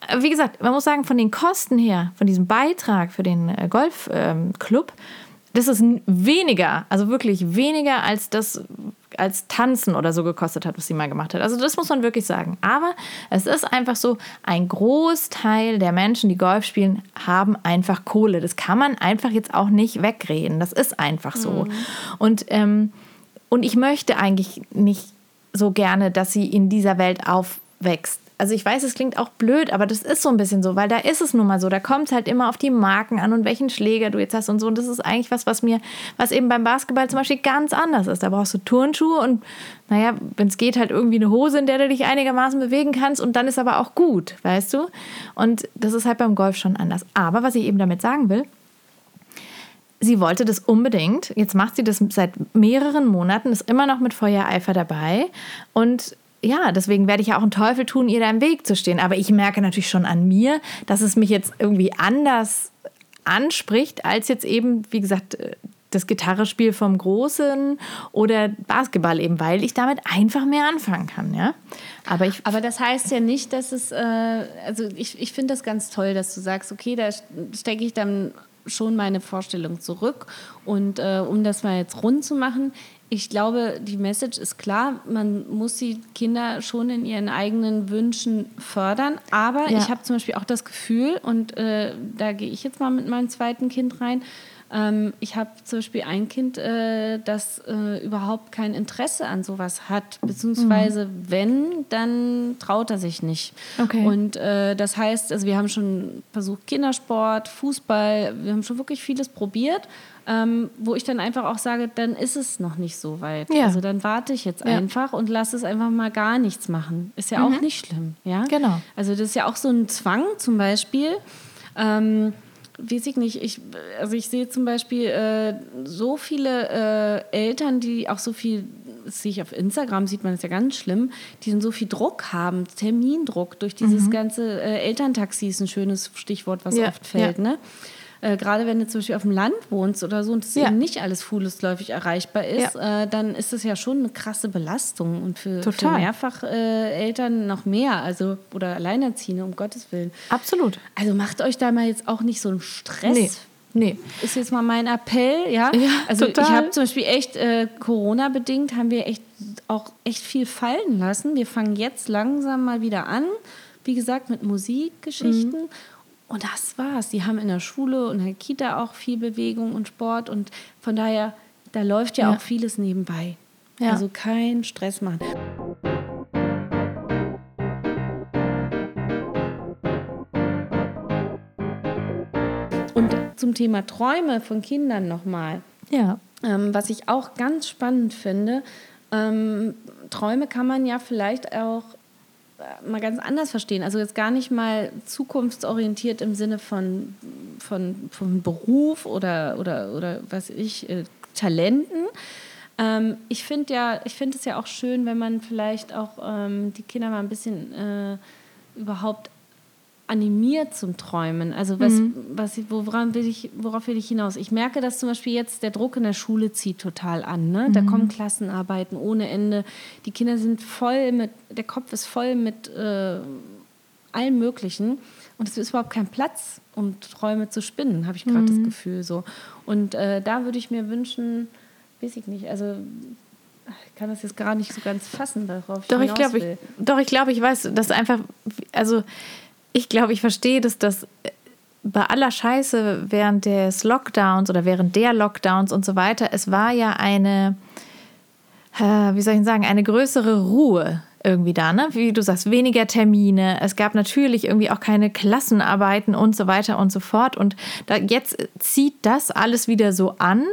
Speaker 2: Äh, Wie gesagt, man muss sagen, von den Kosten her, von diesem Beitrag für den äh, Golfclub, ähm, das ist weniger, also wirklich weniger als das als Tanzen oder so gekostet hat, was sie mal gemacht hat. Also das muss man wirklich sagen. Aber es ist einfach so, ein Großteil der Menschen, die Golf spielen, haben einfach Kohle. Das kann man einfach jetzt auch nicht wegreden. Das ist einfach so. Und, ähm, und ich möchte eigentlich nicht so gerne, dass sie in dieser Welt aufwächst. also ich weiß, es klingt auch blöd, aber das ist so ein bisschen so, weil da ist es nun mal so. Da kommt es halt immer auf die Marken an und welchen Schläger du jetzt hast und so. Und das ist eigentlich was, was mir, was eben beim Basketball zum Beispiel ganz anders ist. Da brauchst du Turnschuhe und, naja, wenn es geht, halt irgendwie eine Hose, in der du dich einigermaßen bewegen kannst und dann ist aber auch gut, weißt du? Und das ist halt beim Golf schon anders. Aber was ich eben damit sagen will, sie wollte das unbedingt. Jetzt macht sie das seit mehreren Monaten, ist immer noch mit Feuereifer dabei. Und ja, deswegen werde ich ja auch einen Teufel tun, ihr da im Weg zu stehen. Aber ich merke natürlich schon an mir, dass es mich jetzt irgendwie anders anspricht, als jetzt eben, wie gesagt, äh, das Gitarrespiel vom Großen oder Basketball eben, weil ich damit einfach mehr anfangen kann, ja.
Speaker 1: Aber, ich Aber das heißt ja nicht, dass es, äh, also ich, ich finde das ganz toll, dass du sagst, okay, da stecke ich dann schon meine Vorstellung zurück. Und äh, um das mal jetzt rund zu machen, ich glaube, die Message ist klar, man muss die Kinder schon in ihren eigenen Wünschen fördern. Aber ja. ich habe zum Beispiel auch das Gefühl, und äh, da gehe ich jetzt mal mit meinem zweiten Kind rein, ähm, ich habe zum Beispiel ein Kind, äh, das äh, überhaupt kein Interesse an sowas hat, beziehungsweise mhm. wenn, dann traut er sich nicht. Okay. Und äh, das heißt, also wir haben schon versucht Kindersport, Fußball, wir haben schon wirklich vieles probiert. Ähm, wo ich dann einfach auch sage, dann ist es noch nicht so weit. Ja. Also dann warte ich jetzt ja. einfach und lasse es einfach mal gar nichts machen. Ist ja mhm. auch nicht schlimm. Ja?
Speaker 2: Genau.
Speaker 1: Also das ist ja auch so ein Zwang zum Beispiel. Ähm, weiß ich nicht, ich, also ich sehe zum Beispiel äh, so viele äh, Eltern, die auch so viel, das sehe ich auf Instagram, sieht man das ja ganz schlimm, die so viel Druck haben, Termindruck durch dieses mhm. ganze äh, Elterntaxi ist ein schönes Stichwort, was ja, oft fällt, ja. ne? Äh, gerade wenn du zum Beispiel auf dem Land wohnst oder so und es ja. eben nicht alles fußläufig erreichbar ist, ja. äh, dann ist das ja schon eine krasse Belastung und für, für mehrfach äh, Eltern noch mehr, also oder Alleinerziehende, um Gottes Willen.
Speaker 2: Absolut.
Speaker 1: Also macht euch da mal jetzt auch nicht so einen Stress.
Speaker 2: Nee. Nee.
Speaker 1: Ist jetzt mal mein Appell, ja.
Speaker 2: ja
Speaker 1: also
Speaker 2: total.
Speaker 1: ich habe zum Beispiel echt äh, Corona-bedingt haben wir echt auch echt viel fallen lassen. Wir fangen jetzt langsam mal wieder an. Wie gesagt, mit Musikgeschichten. Mhm. Und das war's. Die haben in der Schule und in der Kita auch viel Bewegung und Sport und von daher, da läuft ja, ja. auch vieles nebenbei. Ja. Also kein Stress machen. Und zum Thema Träume von Kindern nochmal.
Speaker 2: Ja.
Speaker 1: Ähm, was ich auch ganz spannend finde, ähm, Träume kann man ja vielleicht auch mal ganz anders verstehen. Also jetzt gar nicht mal zukunftsorientiert im Sinne von, von, von Beruf oder, oder, oder was ich, äh, Talenten. Ähm, ich finde ja, ich es ja auch schön, wenn man vielleicht auch ähm, die Kinder mal ein bisschen äh, überhaupt animiert zum Träumen. Also was, mhm. was, woran will ich, worauf will ich hinaus? Ich merke, dass zum Beispiel jetzt der Druck in der Schule zieht total an. Ne? Mhm. Da kommen Klassenarbeiten ohne Ende. Die Kinder sind voll mit, der Kopf ist voll mit äh, allem Möglichen. Und es ist überhaupt kein Platz, um Träume zu spinnen, habe ich gerade mhm. das Gefühl so. Und äh, da würde ich mir wünschen, weiß ich nicht, also ich kann das jetzt gar nicht so ganz fassen, darauf
Speaker 2: doch, ich glaube, ich, doch, ich glaube, ich weiß, dass einfach, also ich glaube, ich verstehe, dass das äh, bei aller Scheiße während des Lockdowns oder während der Lockdowns und so weiter, es war ja eine, äh, wie soll ich sagen, eine größere Ruhe irgendwie da, ne? Wie du sagst, weniger Termine. Es gab natürlich irgendwie auch keine Klassenarbeiten und so weiter und so fort. Und da, jetzt zieht das alles wieder so an,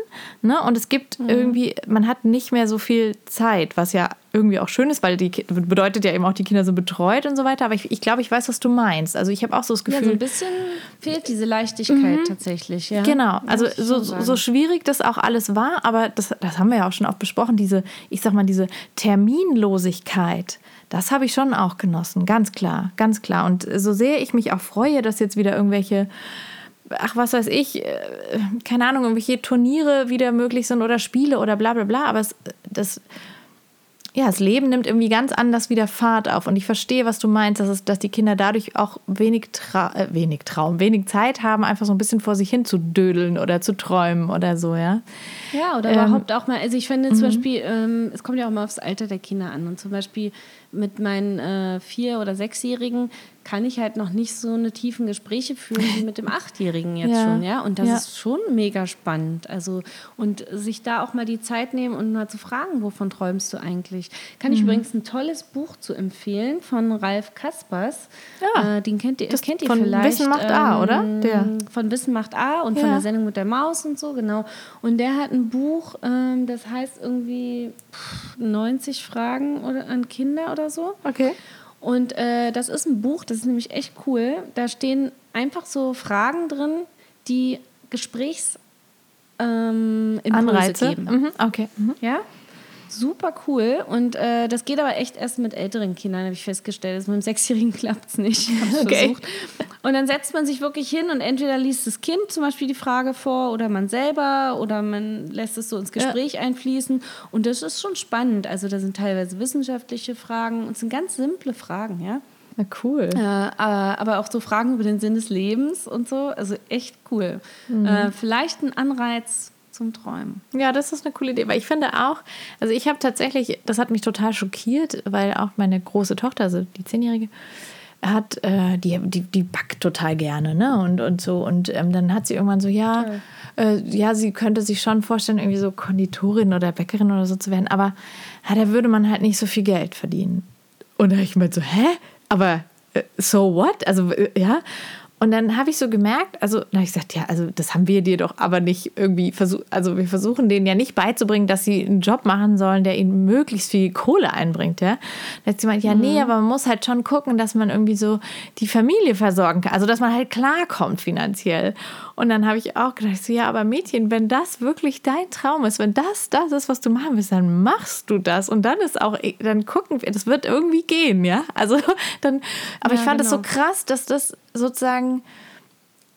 Speaker 2: ne? Und es gibt mhm. irgendwie, man hat nicht mehr so viel Zeit, was ja irgendwie auch schön ist, weil die bedeutet ja eben auch, die Kinder sind betreut und so weiter. Aber ich, ich glaube, ich weiß, was du meinst. Also ich habe auch so das Gefühl. Ja, so
Speaker 1: ein bisschen fehlt diese Leichtigkeit mhm. tatsächlich, ja.
Speaker 2: Genau. Also so, so schwierig das auch alles war, aber das, das haben wir ja auch schon oft besprochen, diese, ich sag mal, diese Terminlosigkeit. Das habe ich schon auch genossen, ganz klar, ganz klar. Und so sehr ich mich auch freue, dass jetzt wieder irgendwelche ach, was weiß ich, äh, keine Ahnung, irgendwelche Turniere wieder möglich sind oder Spiele oder bla bla bla. Aber es, das ja, das Leben nimmt irgendwie ganz anders wieder Fahrt auf. Und ich verstehe, was du meinst, dass, es, dass die Kinder dadurch auch wenig, Tra äh, wenig Traum, wenig Zeit haben, einfach so ein bisschen vor sich hin zu dödeln oder zu träumen oder so, ja.
Speaker 1: Ja, oder ähm, überhaupt auch mal, also ich finde zum mhm. Beispiel, ähm, es kommt ja auch mal aufs Alter der Kinder an. Und zum Beispiel mit meinen äh, vier- oder sechsjährigen, kann ich halt noch nicht so eine tiefen Gespräche führen wie mit dem [laughs] Achtjährigen jetzt
Speaker 2: Ja.
Speaker 1: schon, ja. Und das
Speaker 2: Ja.
Speaker 1: ist schon mega spannend. Also, und sich da auch mal die Zeit nehmen und mal zu fragen, wovon träumst du eigentlich? Kann
Speaker 2: Mhm.
Speaker 1: ich übrigens ein tolles Buch zu empfehlen von Ralf Kaspers.
Speaker 2: Ja.
Speaker 1: Äh, den kennt ihr,
Speaker 2: Das
Speaker 1: kennt ihr
Speaker 2: von
Speaker 1: vielleicht.
Speaker 2: Wissen macht A, oder? Der.
Speaker 1: Von Wissen macht A und von
Speaker 2: Ja.
Speaker 1: der Sendung mit der Maus und so, genau. Und der hat ein Buch, ähm, das heißt irgendwie pff, 90 Fragen oder, an Kinder oder so.
Speaker 2: Okay.
Speaker 1: Und äh, das ist ein Buch, das ist nämlich echt cool. Da stehen einfach so Fragen drin, die Gesprächs ähm, Impulse
Speaker 2: Anreize.
Speaker 1: geben.
Speaker 2: Mhm. Okay. Mhm.
Speaker 1: Ja, super cool. Und äh, das geht aber echt erst mit älteren Kindern, habe ich festgestellt. Also mit dem Sechsjährigen [laughs] klappt es nicht.
Speaker 2: Okay.
Speaker 1: versucht. Und dann setzt man sich wirklich hin und entweder liest das Kind zum Beispiel die Frage vor oder man selber oder man lässt es so ins Gespräch einfließen. Und das ist schon spannend. Also da sind teilweise wissenschaftliche Fragen und es sind ganz simple Fragen, ja.
Speaker 2: Na cool.
Speaker 1: Äh, aber, aber auch so Fragen über den Sinn des Lebens und so. Also echt cool.
Speaker 2: Mhm.
Speaker 1: Äh, vielleicht ein Anreiz zum Träumen.
Speaker 2: Ja, das ist eine coole Idee, weil ich finde auch, also ich habe tatsächlich, das hat mich total schockiert, weil auch meine große Tochter, also die Zehnjährige, hat, äh, die, die, die backt total gerne, ne? Und, und so. Und ähm, dann hat sie irgendwann so, ja, äh, ja, sie könnte sich schon vorstellen, irgendwie so Konditorin oder Bäckerin oder so zu werden, aber ja, da würde man halt nicht so viel Geld verdienen. Und da habe ich mir so, hä? Aber äh, so what? Also, äh, ja. Und dann habe ich so gemerkt, also, na, ich gesagt, ja, also das haben wir dir doch aber nicht irgendwie versucht, also wir versuchen denen ja nicht beizubringen, dass sie einen Job machen sollen, der ihnen möglichst viel Kohle einbringt, ja. Da hat sie gemeint, ja, nee, aber man muss halt schon gucken, dass man irgendwie so die Familie versorgen kann, also dass man halt klarkommt finanziell. Und dann habe ich auch gedacht, so, ja, aber Mädchen, wenn das wirklich dein Traum ist, wenn das das ist, was du machen willst, dann machst du das und dann ist auch, dann gucken wir, das wird irgendwie gehen, ja. Also [laughs] dann, aber
Speaker 1: Ja,
Speaker 2: ich fand es
Speaker 1: genau.
Speaker 2: so krass, dass das sozusagen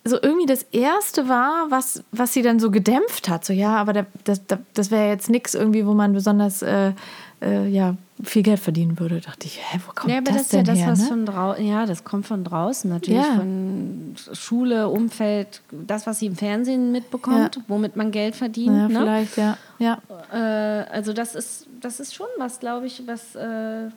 Speaker 2: so irgendwie das erste war, was, was sie dann so gedämpft hat. So, ja, aber da, das, da, das wäre jetzt nichts irgendwie, wo man besonders äh, äh, ja, viel Geld verdienen würde. Da dachte ich, hä, wo kommt
Speaker 1: Ja, aber
Speaker 2: das,
Speaker 1: das, ist ja
Speaker 2: denn
Speaker 1: das,
Speaker 2: her?
Speaker 1: was
Speaker 2: ne?
Speaker 1: von draußen, ja, das kommt von draußen natürlich,
Speaker 2: Ja.
Speaker 1: von Schule, Umfeld, das, was sie im Fernsehen mitbekommt,
Speaker 2: Ja.
Speaker 1: womit man Geld verdient.
Speaker 2: ja,
Speaker 1: ne?
Speaker 2: vielleicht, ja. ja.
Speaker 1: Äh, also das ist, das ist schon was, glaube ich, was äh,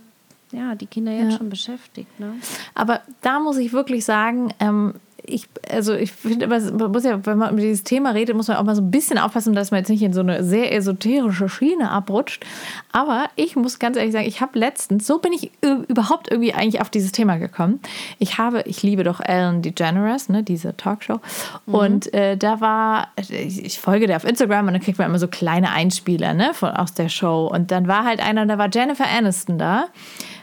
Speaker 1: ja, die Kinder jetzt schon beschäftigt. Ne?
Speaker 2: Aber da muss ich wirklich sagen, ähm, ich, also ich finde immer, man muss ja, wenn man über dieses Thema redet, muss man auch mal so ein bisschen aufpassen, dass man jetzt nicht in so eine sehr esoterische Schiene abrutscht. Aber ich muss ganz ehrlich sagen, ich habe letztens, so bin ich überhaupt irgendwie eigentlich auf dieses Thema gekommen. Ich habe, ich liebe doch Ellen DeGeneres, ne, diese Talkshow. Und äh, da war, ich, ich folge der auf Instagram und dann kriegt man immer so kleine Einspieler ne, von, aus der Show. Und dann war halt einer, da war Jennifer Aniston da.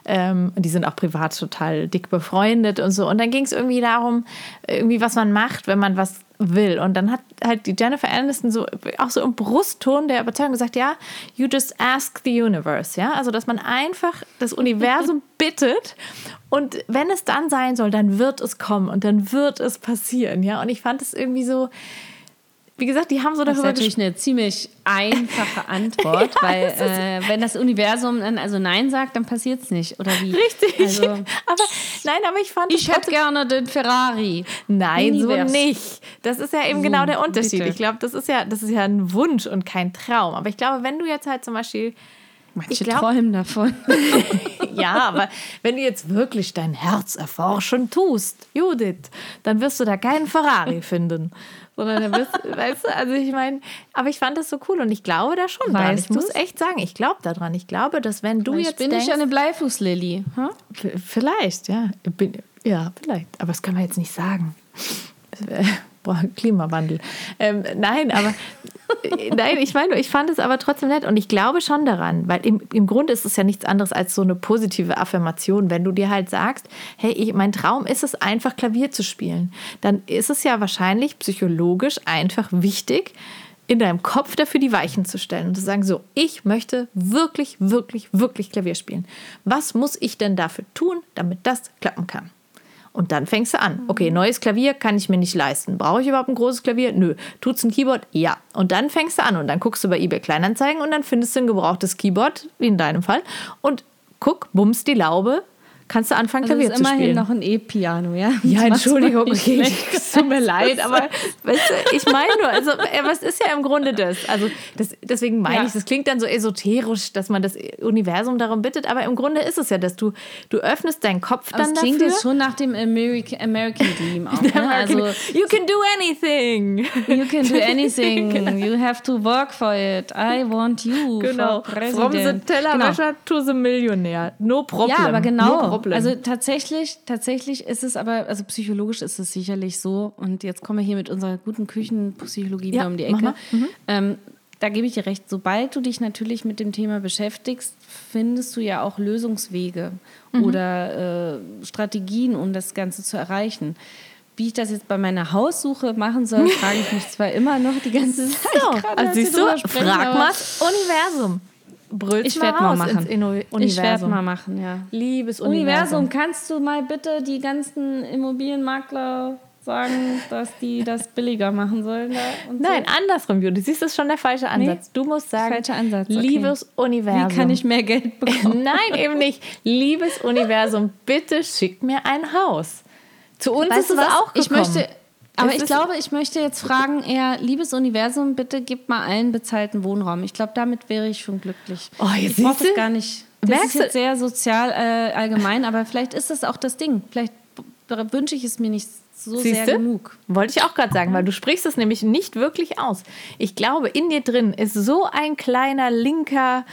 Speaker 2: Ähm, und die sind auch privat total dick befreundet und so. Und dann ging es irgendwie darum, irgendwie was man macht, wenn man was will. Und dann hat halt die Jennifer Aniston so auch so im Brustton der Überzeugung gesagt, ja, you just ask the universe, ja, also dass man einfach das Universum [laughs] bittet und wenn es dann sein soll, dann wird es kommen und dann wird es passieren, ja. Und ich fand es irgendwie so, wie gesagt, die haben so
Speaker 1: Das ist
Speaker 2: darüber
Speaker 1: natürlich eine ziemlich einfache [laughs] Antwort, weil äh, wenn das Universum dann also Nein sagt, dann passiert es nicht. Oder wie?
Speaker 2: Richtig.
Speaker 1: Also,
Speaker 2: aber nein, aber ich fand
Speaker 1: ich hätte gerne den Ferrari.
Speaker 2: Nein, so
Speaker 1: Univers.
Speaker 2: nicht. Das ist ja eben
Speaker 1: So,
Speaker 2: genau der Unterschied.
Speaker 1: bitte.
Speaker 2: Ich glaube, das ist ja, das ist ja ein Wunsch und kein Traum. Aber ich glaube, wenn du jetzt halt zum Beispiel,
Speaker 1: Manche
Speaker 2: ich glaube,
Speaker 1: träumen davon. [laughs]
Speaker 2: ja, aber wenn du jetzt wirklich dein Herz erforschen tust, Judith, dann wirst du da keinen Ferrari finden. Sondern dann wirst, weißt du, also ich meine, aber ich fand das so cool und ich glaube da schon dran.
Speaker 1: Weißt
Speaker 2: Ich muss echt sagen, ich glaube daran. Ich glaube, dass wenn du
Speaker 1: ich
Speaker 2: jetzt
Speaker 1: bin
Speaker 2: denkst,
Speaker 1: nicht eine Bleifußlilly. Hm?
Speaker 2: Vielleicht, ja. Bin, ja, vielleicht. Aber das können wir jetzt nicht sagen. Boah, Klimawandel. Ähm, nein, aber äh, nein, ich meine, ich fand es aber trotzdem nett und ich glaube schon daran, weil im, im Grunde ist es ja nichts anderes als so eine positive Affirmation. Wenn du dir halt sagst, hey, ich, mein Traum ist es einfach Klavier zu spielen, dann ist es ja wahrscheinlich psychologisch einfach wichtig, in deinem Kopf dafür die Weichen zu stellen und zu sagen, so, ich möchte wirklich, wirklich, wirklich Klavier spielen. Was muss ich denn dafür tun, damit das klappen kann? Und dann fängst du an. Okay, neues Klavier kann ich mir nicht leisten. Brauche ich überhaupt ein großes Klavier? Nö. Tut's ein Keyboard? Ja. Und dann fängst du an und dann guckst du bei eBay Kleinanzeigen und dann findest du ein gebrauchtes Keyboard, wie in deinem Fall. Und guck, bums die Laube, kannst du anfangen,
Speaker 1: Also
Speaker 2: Klavier
Speaker 1: ist
Speaker 2: zu
Speaker 1: immerhin
Speaker 2: spielen.
Speaker 1: noch ein E-Piano, ja? [laughs]
Speaker 2: Ja,
Speaker 1: Das
Speaker 2: Entschuldigung, okay, es tut mir [laughs] leid, aber weißt du, ich meine nur, also äh, was ist ja im Grunde das? Also das, deswegen meine
Speaker 1: Ja.
Speaker 2: ich, das klingt dann so esoterisch, dass man das Universum darum bittet, aber im Grunde ist es ja, dass du, du öffnest deinen Kopf
Speaker 1: Aber
Speaker 2: dann
Speaker 1: es klingt
Speaker 2: dafür.
Speaker 1: jetzt schon nach dem American, American Dream [laughs] auch. Ne? Also,
Speaker 2: you can do anything.
Speaker 1: you can do anything. You have to work for it. I want you
Speaker 2: Genau. From the. Tellerwäscher to the Millionär. No problem.
Speaker 1: Ja, aber
Speaker 2: No
Speaker 1: genau.
Speaker 2: Problem.
Speaker 1: Also tatsächlich, tatsächlich ist es aber, also psychologisch ist es sicherlich so. Und jetzt kommen wir hier mit unserer guten Küchenpsychologie
Speaker 2: Ja,
Speaker 1: wieder um die Ecke.
Speaker 2: Mhm.
Speaker 1: Ähm, da gebe ich dir recht. Sobald du dich natürlich mit dem Thema beschäftigst, findest du ja auch Lösungswege
Speaker 2: Mhm.
Speaker 1: oder äh, Strategien, um das Ganze zu erreichen. Wie ich das jetzt bei meiner Haussuche machen soll, [laughs] frage ich mich zwar immer noch die ganze Zeit.
Speaker 2: so,
Speaker 1: gerade,
Speaker 2: also siehst du, frag mal Universum. Brüll's
Speaker 1: Ich werde mal
Speaker 2: raus
Speaker 1: machen.
Speaker 2: ins Inno-
Speaker 1: Ich
Speaker 2: Universum.
Speaker 1: werde mal machen, ja.
Speaker 2: Liebes
Speaker 1: Universum,
Speaker 2: Universum.
Speaker 1: kannst du mal bitte die ganzen Immobilienmakler sagen, dass die das billiger machen sollen? Da und
Speaker 2: Nein,
Speaker 1: so?
Speaker 2: andersrum. Siehst du, das ist schon der falsche Ansatz. Du musst sagen,
Speaker 1: Falscher Ansatz, okay.
Speaker 2: liebes Universum.
Speaker 1: Wie kann ich mehr Geld [laughs] bekommen?
Speaker 2: Nein, eben nicht. Liebes Universum, bitte schick mir ein Haus. Zu uns ist es auch gekommen.
Speaker 1: Ich möchte, aber
Speaker 2: Es
Speaker 1: ich glaube, ich möchte jetzt fragen, eher, liebes Universum, bitte gib mal allen bezahlten Wohnraum. Ich glaube, damit wäre ich schon glücklich.
Speaker 2: Oh, jetzt
Speaker 1: ich brauche
Speaker 2: du?
Speaker 1: gar nicht. Das
Speaker 2: Merkst
Speaker 1: ist jetzt sehr sozial äh, allgemein, aber vielleicht ist das auch das Ding. Vielleicht wünsche ich es mir nicht so sehr
Speaker 2: Siehste?
Speaker 1: genug.
Speaker 2: Wollte ich auch gerade sagen, weil du sprichst es nämlich nicht wirklich aus. Ich glaube, in dir drin ist so ein kleiner linker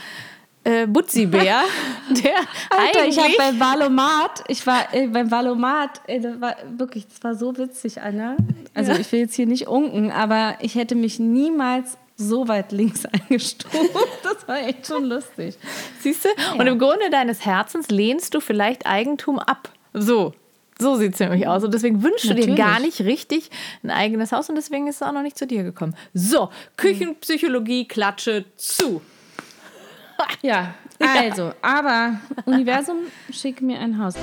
Speaker 2: äh, Butzi-Bär, [laughs] der
Speaker 1: Alter, ich habe beim Valomat, ich war äh, beim Valomat, äh, das war wirklich, das war so witzig, Anna. Also ich will jetzt hier nicht unken, aber ich hätte mich niemals so weit links [laughs] eingestuft. Das war echt schon lustig.
Speaker 2: Siehst du? Und im Grunde deines Herzens lehnst du vielleicht Eigentum ab. So. So sieht es nämlich aus. Und deswegen wünschst du dir
Speaker 1: Natürlich.
Speaker 2: gar nicht richtig ein eigenes Haus und deswegen ist es auch noch nicht zu dir gekommen. So, Küchenpsychologie, Klatsche zu.
Speaker 1: Ja, also, aber Universum, schick mir ein Haus.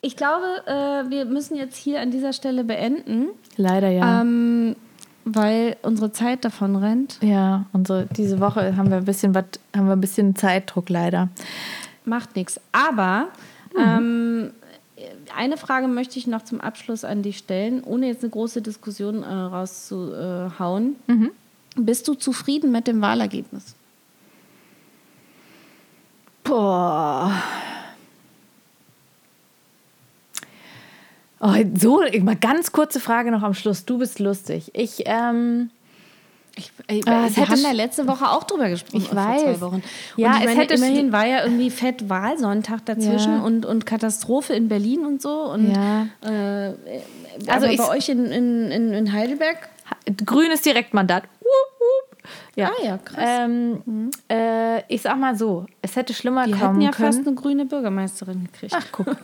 Speaker 1: Ich glaube, äh, wir müssen jetzt hier an dieser Stelle beenden,
Speaker 2: Leider ja.
Speaker 1: ähm, weil unsere Zeit davon rennt.
Speaker 2: ja, unsere, diese Woche haben wir ein bisschen was, haben wir ein bisschen Zeitdruck leider.
Speaker 1: Macht nichts. Aber ähm, eine Frage möchte ich noch zum Abschluss an dich stellen, ohne jetzt eine große Diskussion äh, rauszuhauen. Bist du zufrieden mit dem Wahlergebnis?
Speaker 2: Boah. Oh, so, mal ganz kurze Frage noch am Schluss. Du bist lustig. Ich, ähm,
Speaker 1: Ich, ey,
Speaker 2: Ah, es
Speaker 1: wir
Speaker 2: hätte
Speaker 1: haben da letzte Woche auch drüber gesprochen.
Speaker 2: Ich
Speaker 1: vor
Speaker 2: weiß.
Speaker 1: Zwei Wochen.
Speaker 2: Ja,
Speaker 1: und ich
Speaker 2: es
Speaker 1: meine,
Speaker 2: hätte
Speaker 1: immerhin war ja irgendwie fett Wahlsonntag dazwischen
Speaker 2: Ja.
Speaker 1: und, und Katastrophe in Berlin und so. Und,
Speaker 2: Ja.
Speaker 1: Äh,
Speaker 2: Also ich-
Speaker 1: bei euch in, in, in, in Heidelberg?
Speaker 2: grünes Direktmandat. Wup, wup. Ja.
Speaker 1: Ah ja, krass.
Speaker 2: Ähm, äh, ich sag mal so, es hätte schlimmer
Speaker 1: Die
Speaker 2: kommen
Speaker 1: hätten ja
Speaker 2: können.
Speaker 1: fast eine grüne Bürgermeisterin gekriegt.
Speaker 2: Ach, guck.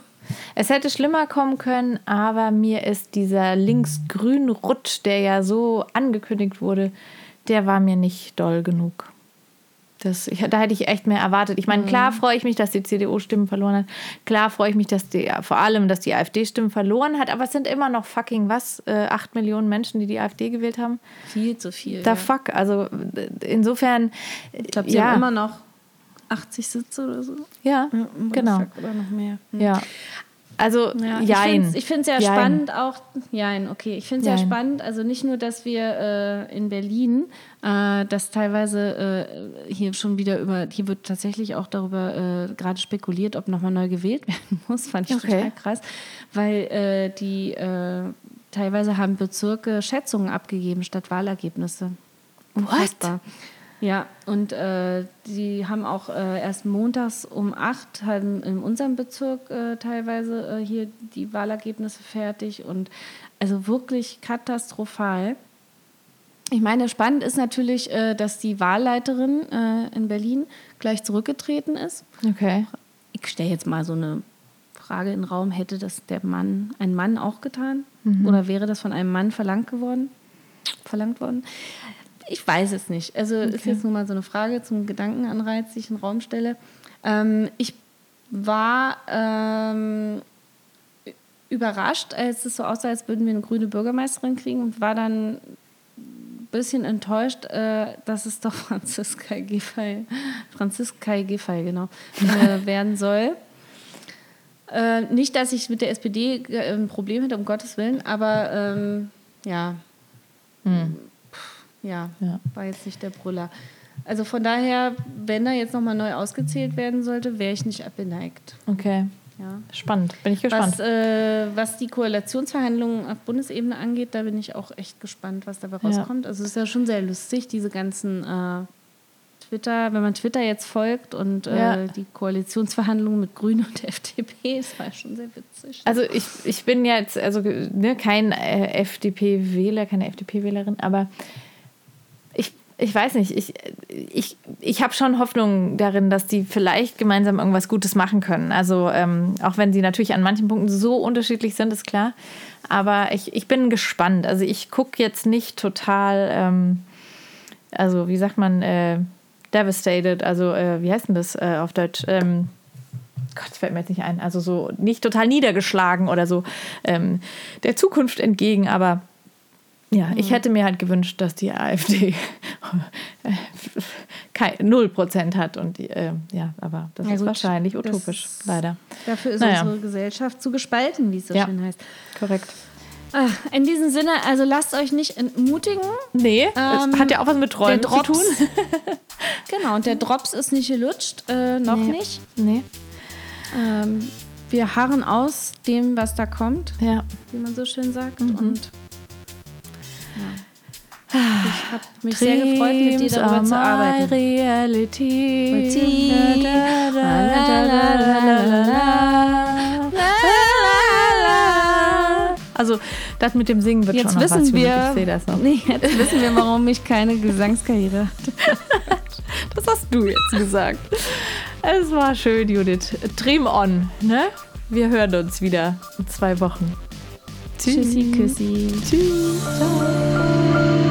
Speaker 2: Es hätte schlimmer kommen können, aber mir ist dieser links-grün Rutsch, der ja so angekündigt wurde, der war mir nicht doll genug. Das, ich, da hätte ich echt mehr erwartet. Ich meine, klar freue ich mich, dass die CDU Stimmen verloren hat. Klar freue ich mich, dass die, vor allem, dass die AfD Stimmen verloren hat. Aber es sind immer noch fucking was? Äh, acht Millionen Menschen, die die AfD gewählt haben.
Speaker 1: Viel zu viel.
Speaker 2: Da
Speaker 1: ja.
Speaker 2: fuck. Also insofern.
Speaker 1: Ich glaube, sie
Speaker 2: ja,
Speaker 1: haben immer noch 80 Sitze oder so.
Speaker 2: ja,
Speaker 1: Ja,
Speaker 2: genau.
Speaker 1: Oder noch mehr. Hm.
Speaker 2: Ja. Also,
Speaker 1: Ja,
Speaker 2: jein.
Speaker 1: Ich finde es ja
Speaker 2: Jein.
Speaker 1: spannend auch, jein, okay, ich finde es ja spannend, also nicht nur, dass wir äh, in Berlin, äh, dass teilweise äh, hier schon wieder über, hier wird tatsächlich auch darüber äh, gerade spekuliert, ob nochmal neu gewählt [laughs] werden muss, fand ich
Speaker 2: Okay.
Speaker 1: total krass, weil äh, die äh, teilweise haben Bezirke Schätzungen abgegeben statt Wahlergebnisse. Unfassbar. Ja, und äh, die haben auch äh, erst montags um 8 haben in unserem Bezirk äh, teilweise äh, hier die Wahlergebnisse fertig und also wirklich katastrophal. Ich meine, spannend ist natürlich, äh, dass die Wahlleiterin äh, in Berlin gleich zurückgetreten ist.
Speaker 2: Okay.
Speaker 1: Ich stelle jetzt mal so eine Frage in den Raum, hätte das der Mann, ein Mann auch getan? Oder wäre das von einem Mann verlangt geworden? Verlangt worden? Ich weiß es nicht. Also ist jetzt nur mal so eine Frage zum Gedankenanreiz, die ich in den Raum stelle. Ähm, ich war ähm, überrascht, als es so aussah, als würden wir eine grüne Bürgermeisterin kriegen und war dann bisschen enttäuscht, äh, dass es doch [laughs] Franziska Giffey, Franziska Giffey, genau, äh, [laughs] werden soll. Äh, nicht, dass ich mit der SPD äh, ein Problem hätte, um Gottes Willen, aber ähm, ja. Pff, ja,
Speaker 2: Ja.
Speaker 1: war jetzt nicht der Brüller. Also von daher, wenn er jetzt nochmal neu ausgezählt werden sollte, wäre ich nicht abgeneigt.
Speaker 2: Okay.
Speaker 1: Ja.
Speaker 2: Spannend. Bin ich gespannt.
Speaker 1: Was, äh, was die Koalitionsverhandlungen auf Bundesebene angeht, da bin ich auch echt gespannt, was dabei
Speaker 2: Ja.
Speaker 1: rauskommt. Also es ist ja schon sehr lustig, diese ganzen äh, Twitter, wenn man Twitter jetzt folgt und äh,
Speaker 2: Ja.
Speaker 1: die Koalitionsverhandlungen mit Grünen und [laughs] FDP, das war schon sehr witzig.
Speaker 2: Also ich, ich bin jetzt also ne, kein äh, FDP-Wähler, keine FDP-Wählerin, aber ich, weiß nicht, ich, ich, ich habe schon Hoffnung darin, dass die vielleicht gemeinsam irgendwas Gutes machen können. Also ähm, auch wenn sie natürlich an manchen Punkten so unterschiedlich sind, ist klar. Aber ich, ich bin gespannt. Also ich gucke jetzt nicht total, ähm, also wie sagt man, äh, devastated, also äh, wie heißt denn das äh, auf Deutsch? Ähm, Gott, fällt mir jetzt nicht ein. Also so nicht total niedergeschlagen oder so ähm, der Zukunft entgegen, aber ja, ich hätte mir halt gewünscht, dass die AfD kein, 0% hat und äh, ja, aber das
Speaker 1: Ja,
Speaker 2: ist
Speaker 1: gut,
Speaker 2: wahrscheinlich utopisch, leider.
Speaker 1: Dafür ist
Speaker 2: Naja.
Speaker 1: unsere Gesellschaft zu gespalten, wie es so
Speaker 2: Ja.
Speaker 1: schön heißt.
Speaker 2: Korrekt.
Speaker 1: Ah, in diesem Sinne, also lasst euch nicht entmutigen.
Speaker 2: Nee,
Speaker 1: Ähm,
Speaker 2: es hat ja auch was mit Träumen
Speaker 1: der
Speaker 2: zu tun.
Speaker 1: Drops. [laughs] [laughs] Genau, und der Drops ist nicht gelutscht, äh, noch
Speaker 2: Nee.
Speaker 1: nicht.
Speaker 2: Nee,
Speaker 1: Ähm, wir harren aus dem, was da kommt,
Speaker 2: ja.
Speaker 1: wie man so schön sagt.
Speaker 2: Mhm.
Speaker 1: Und ja. ich habe mich sehr gefreut, mit dir darüber
Speaker 2: Dreams
Speaker 1: zu arbeiten.
Speaker 2: Reality.
Speaker 1: Reality.
Speaker 2: Also, das mit dem Singen wird
Speaker 1: Jetzt
Speaker 2: schon
Speaker 1: wissen wir,
Speaker 2: Ich sehe das noch. [laughs]
Speaker 1: nee, jetzt wissen wir, warum ich keine Gesangskarriere hatte. [laughs]
Speaker 2: Das hast du jetzt gesagt. Es war schön, Judith. Dream on, ne? Wir hören uns wieder in zwei Wochen.
Speaker 1: Tschüssi, Küssi.
Speaker 2: Tschüss. Ciao.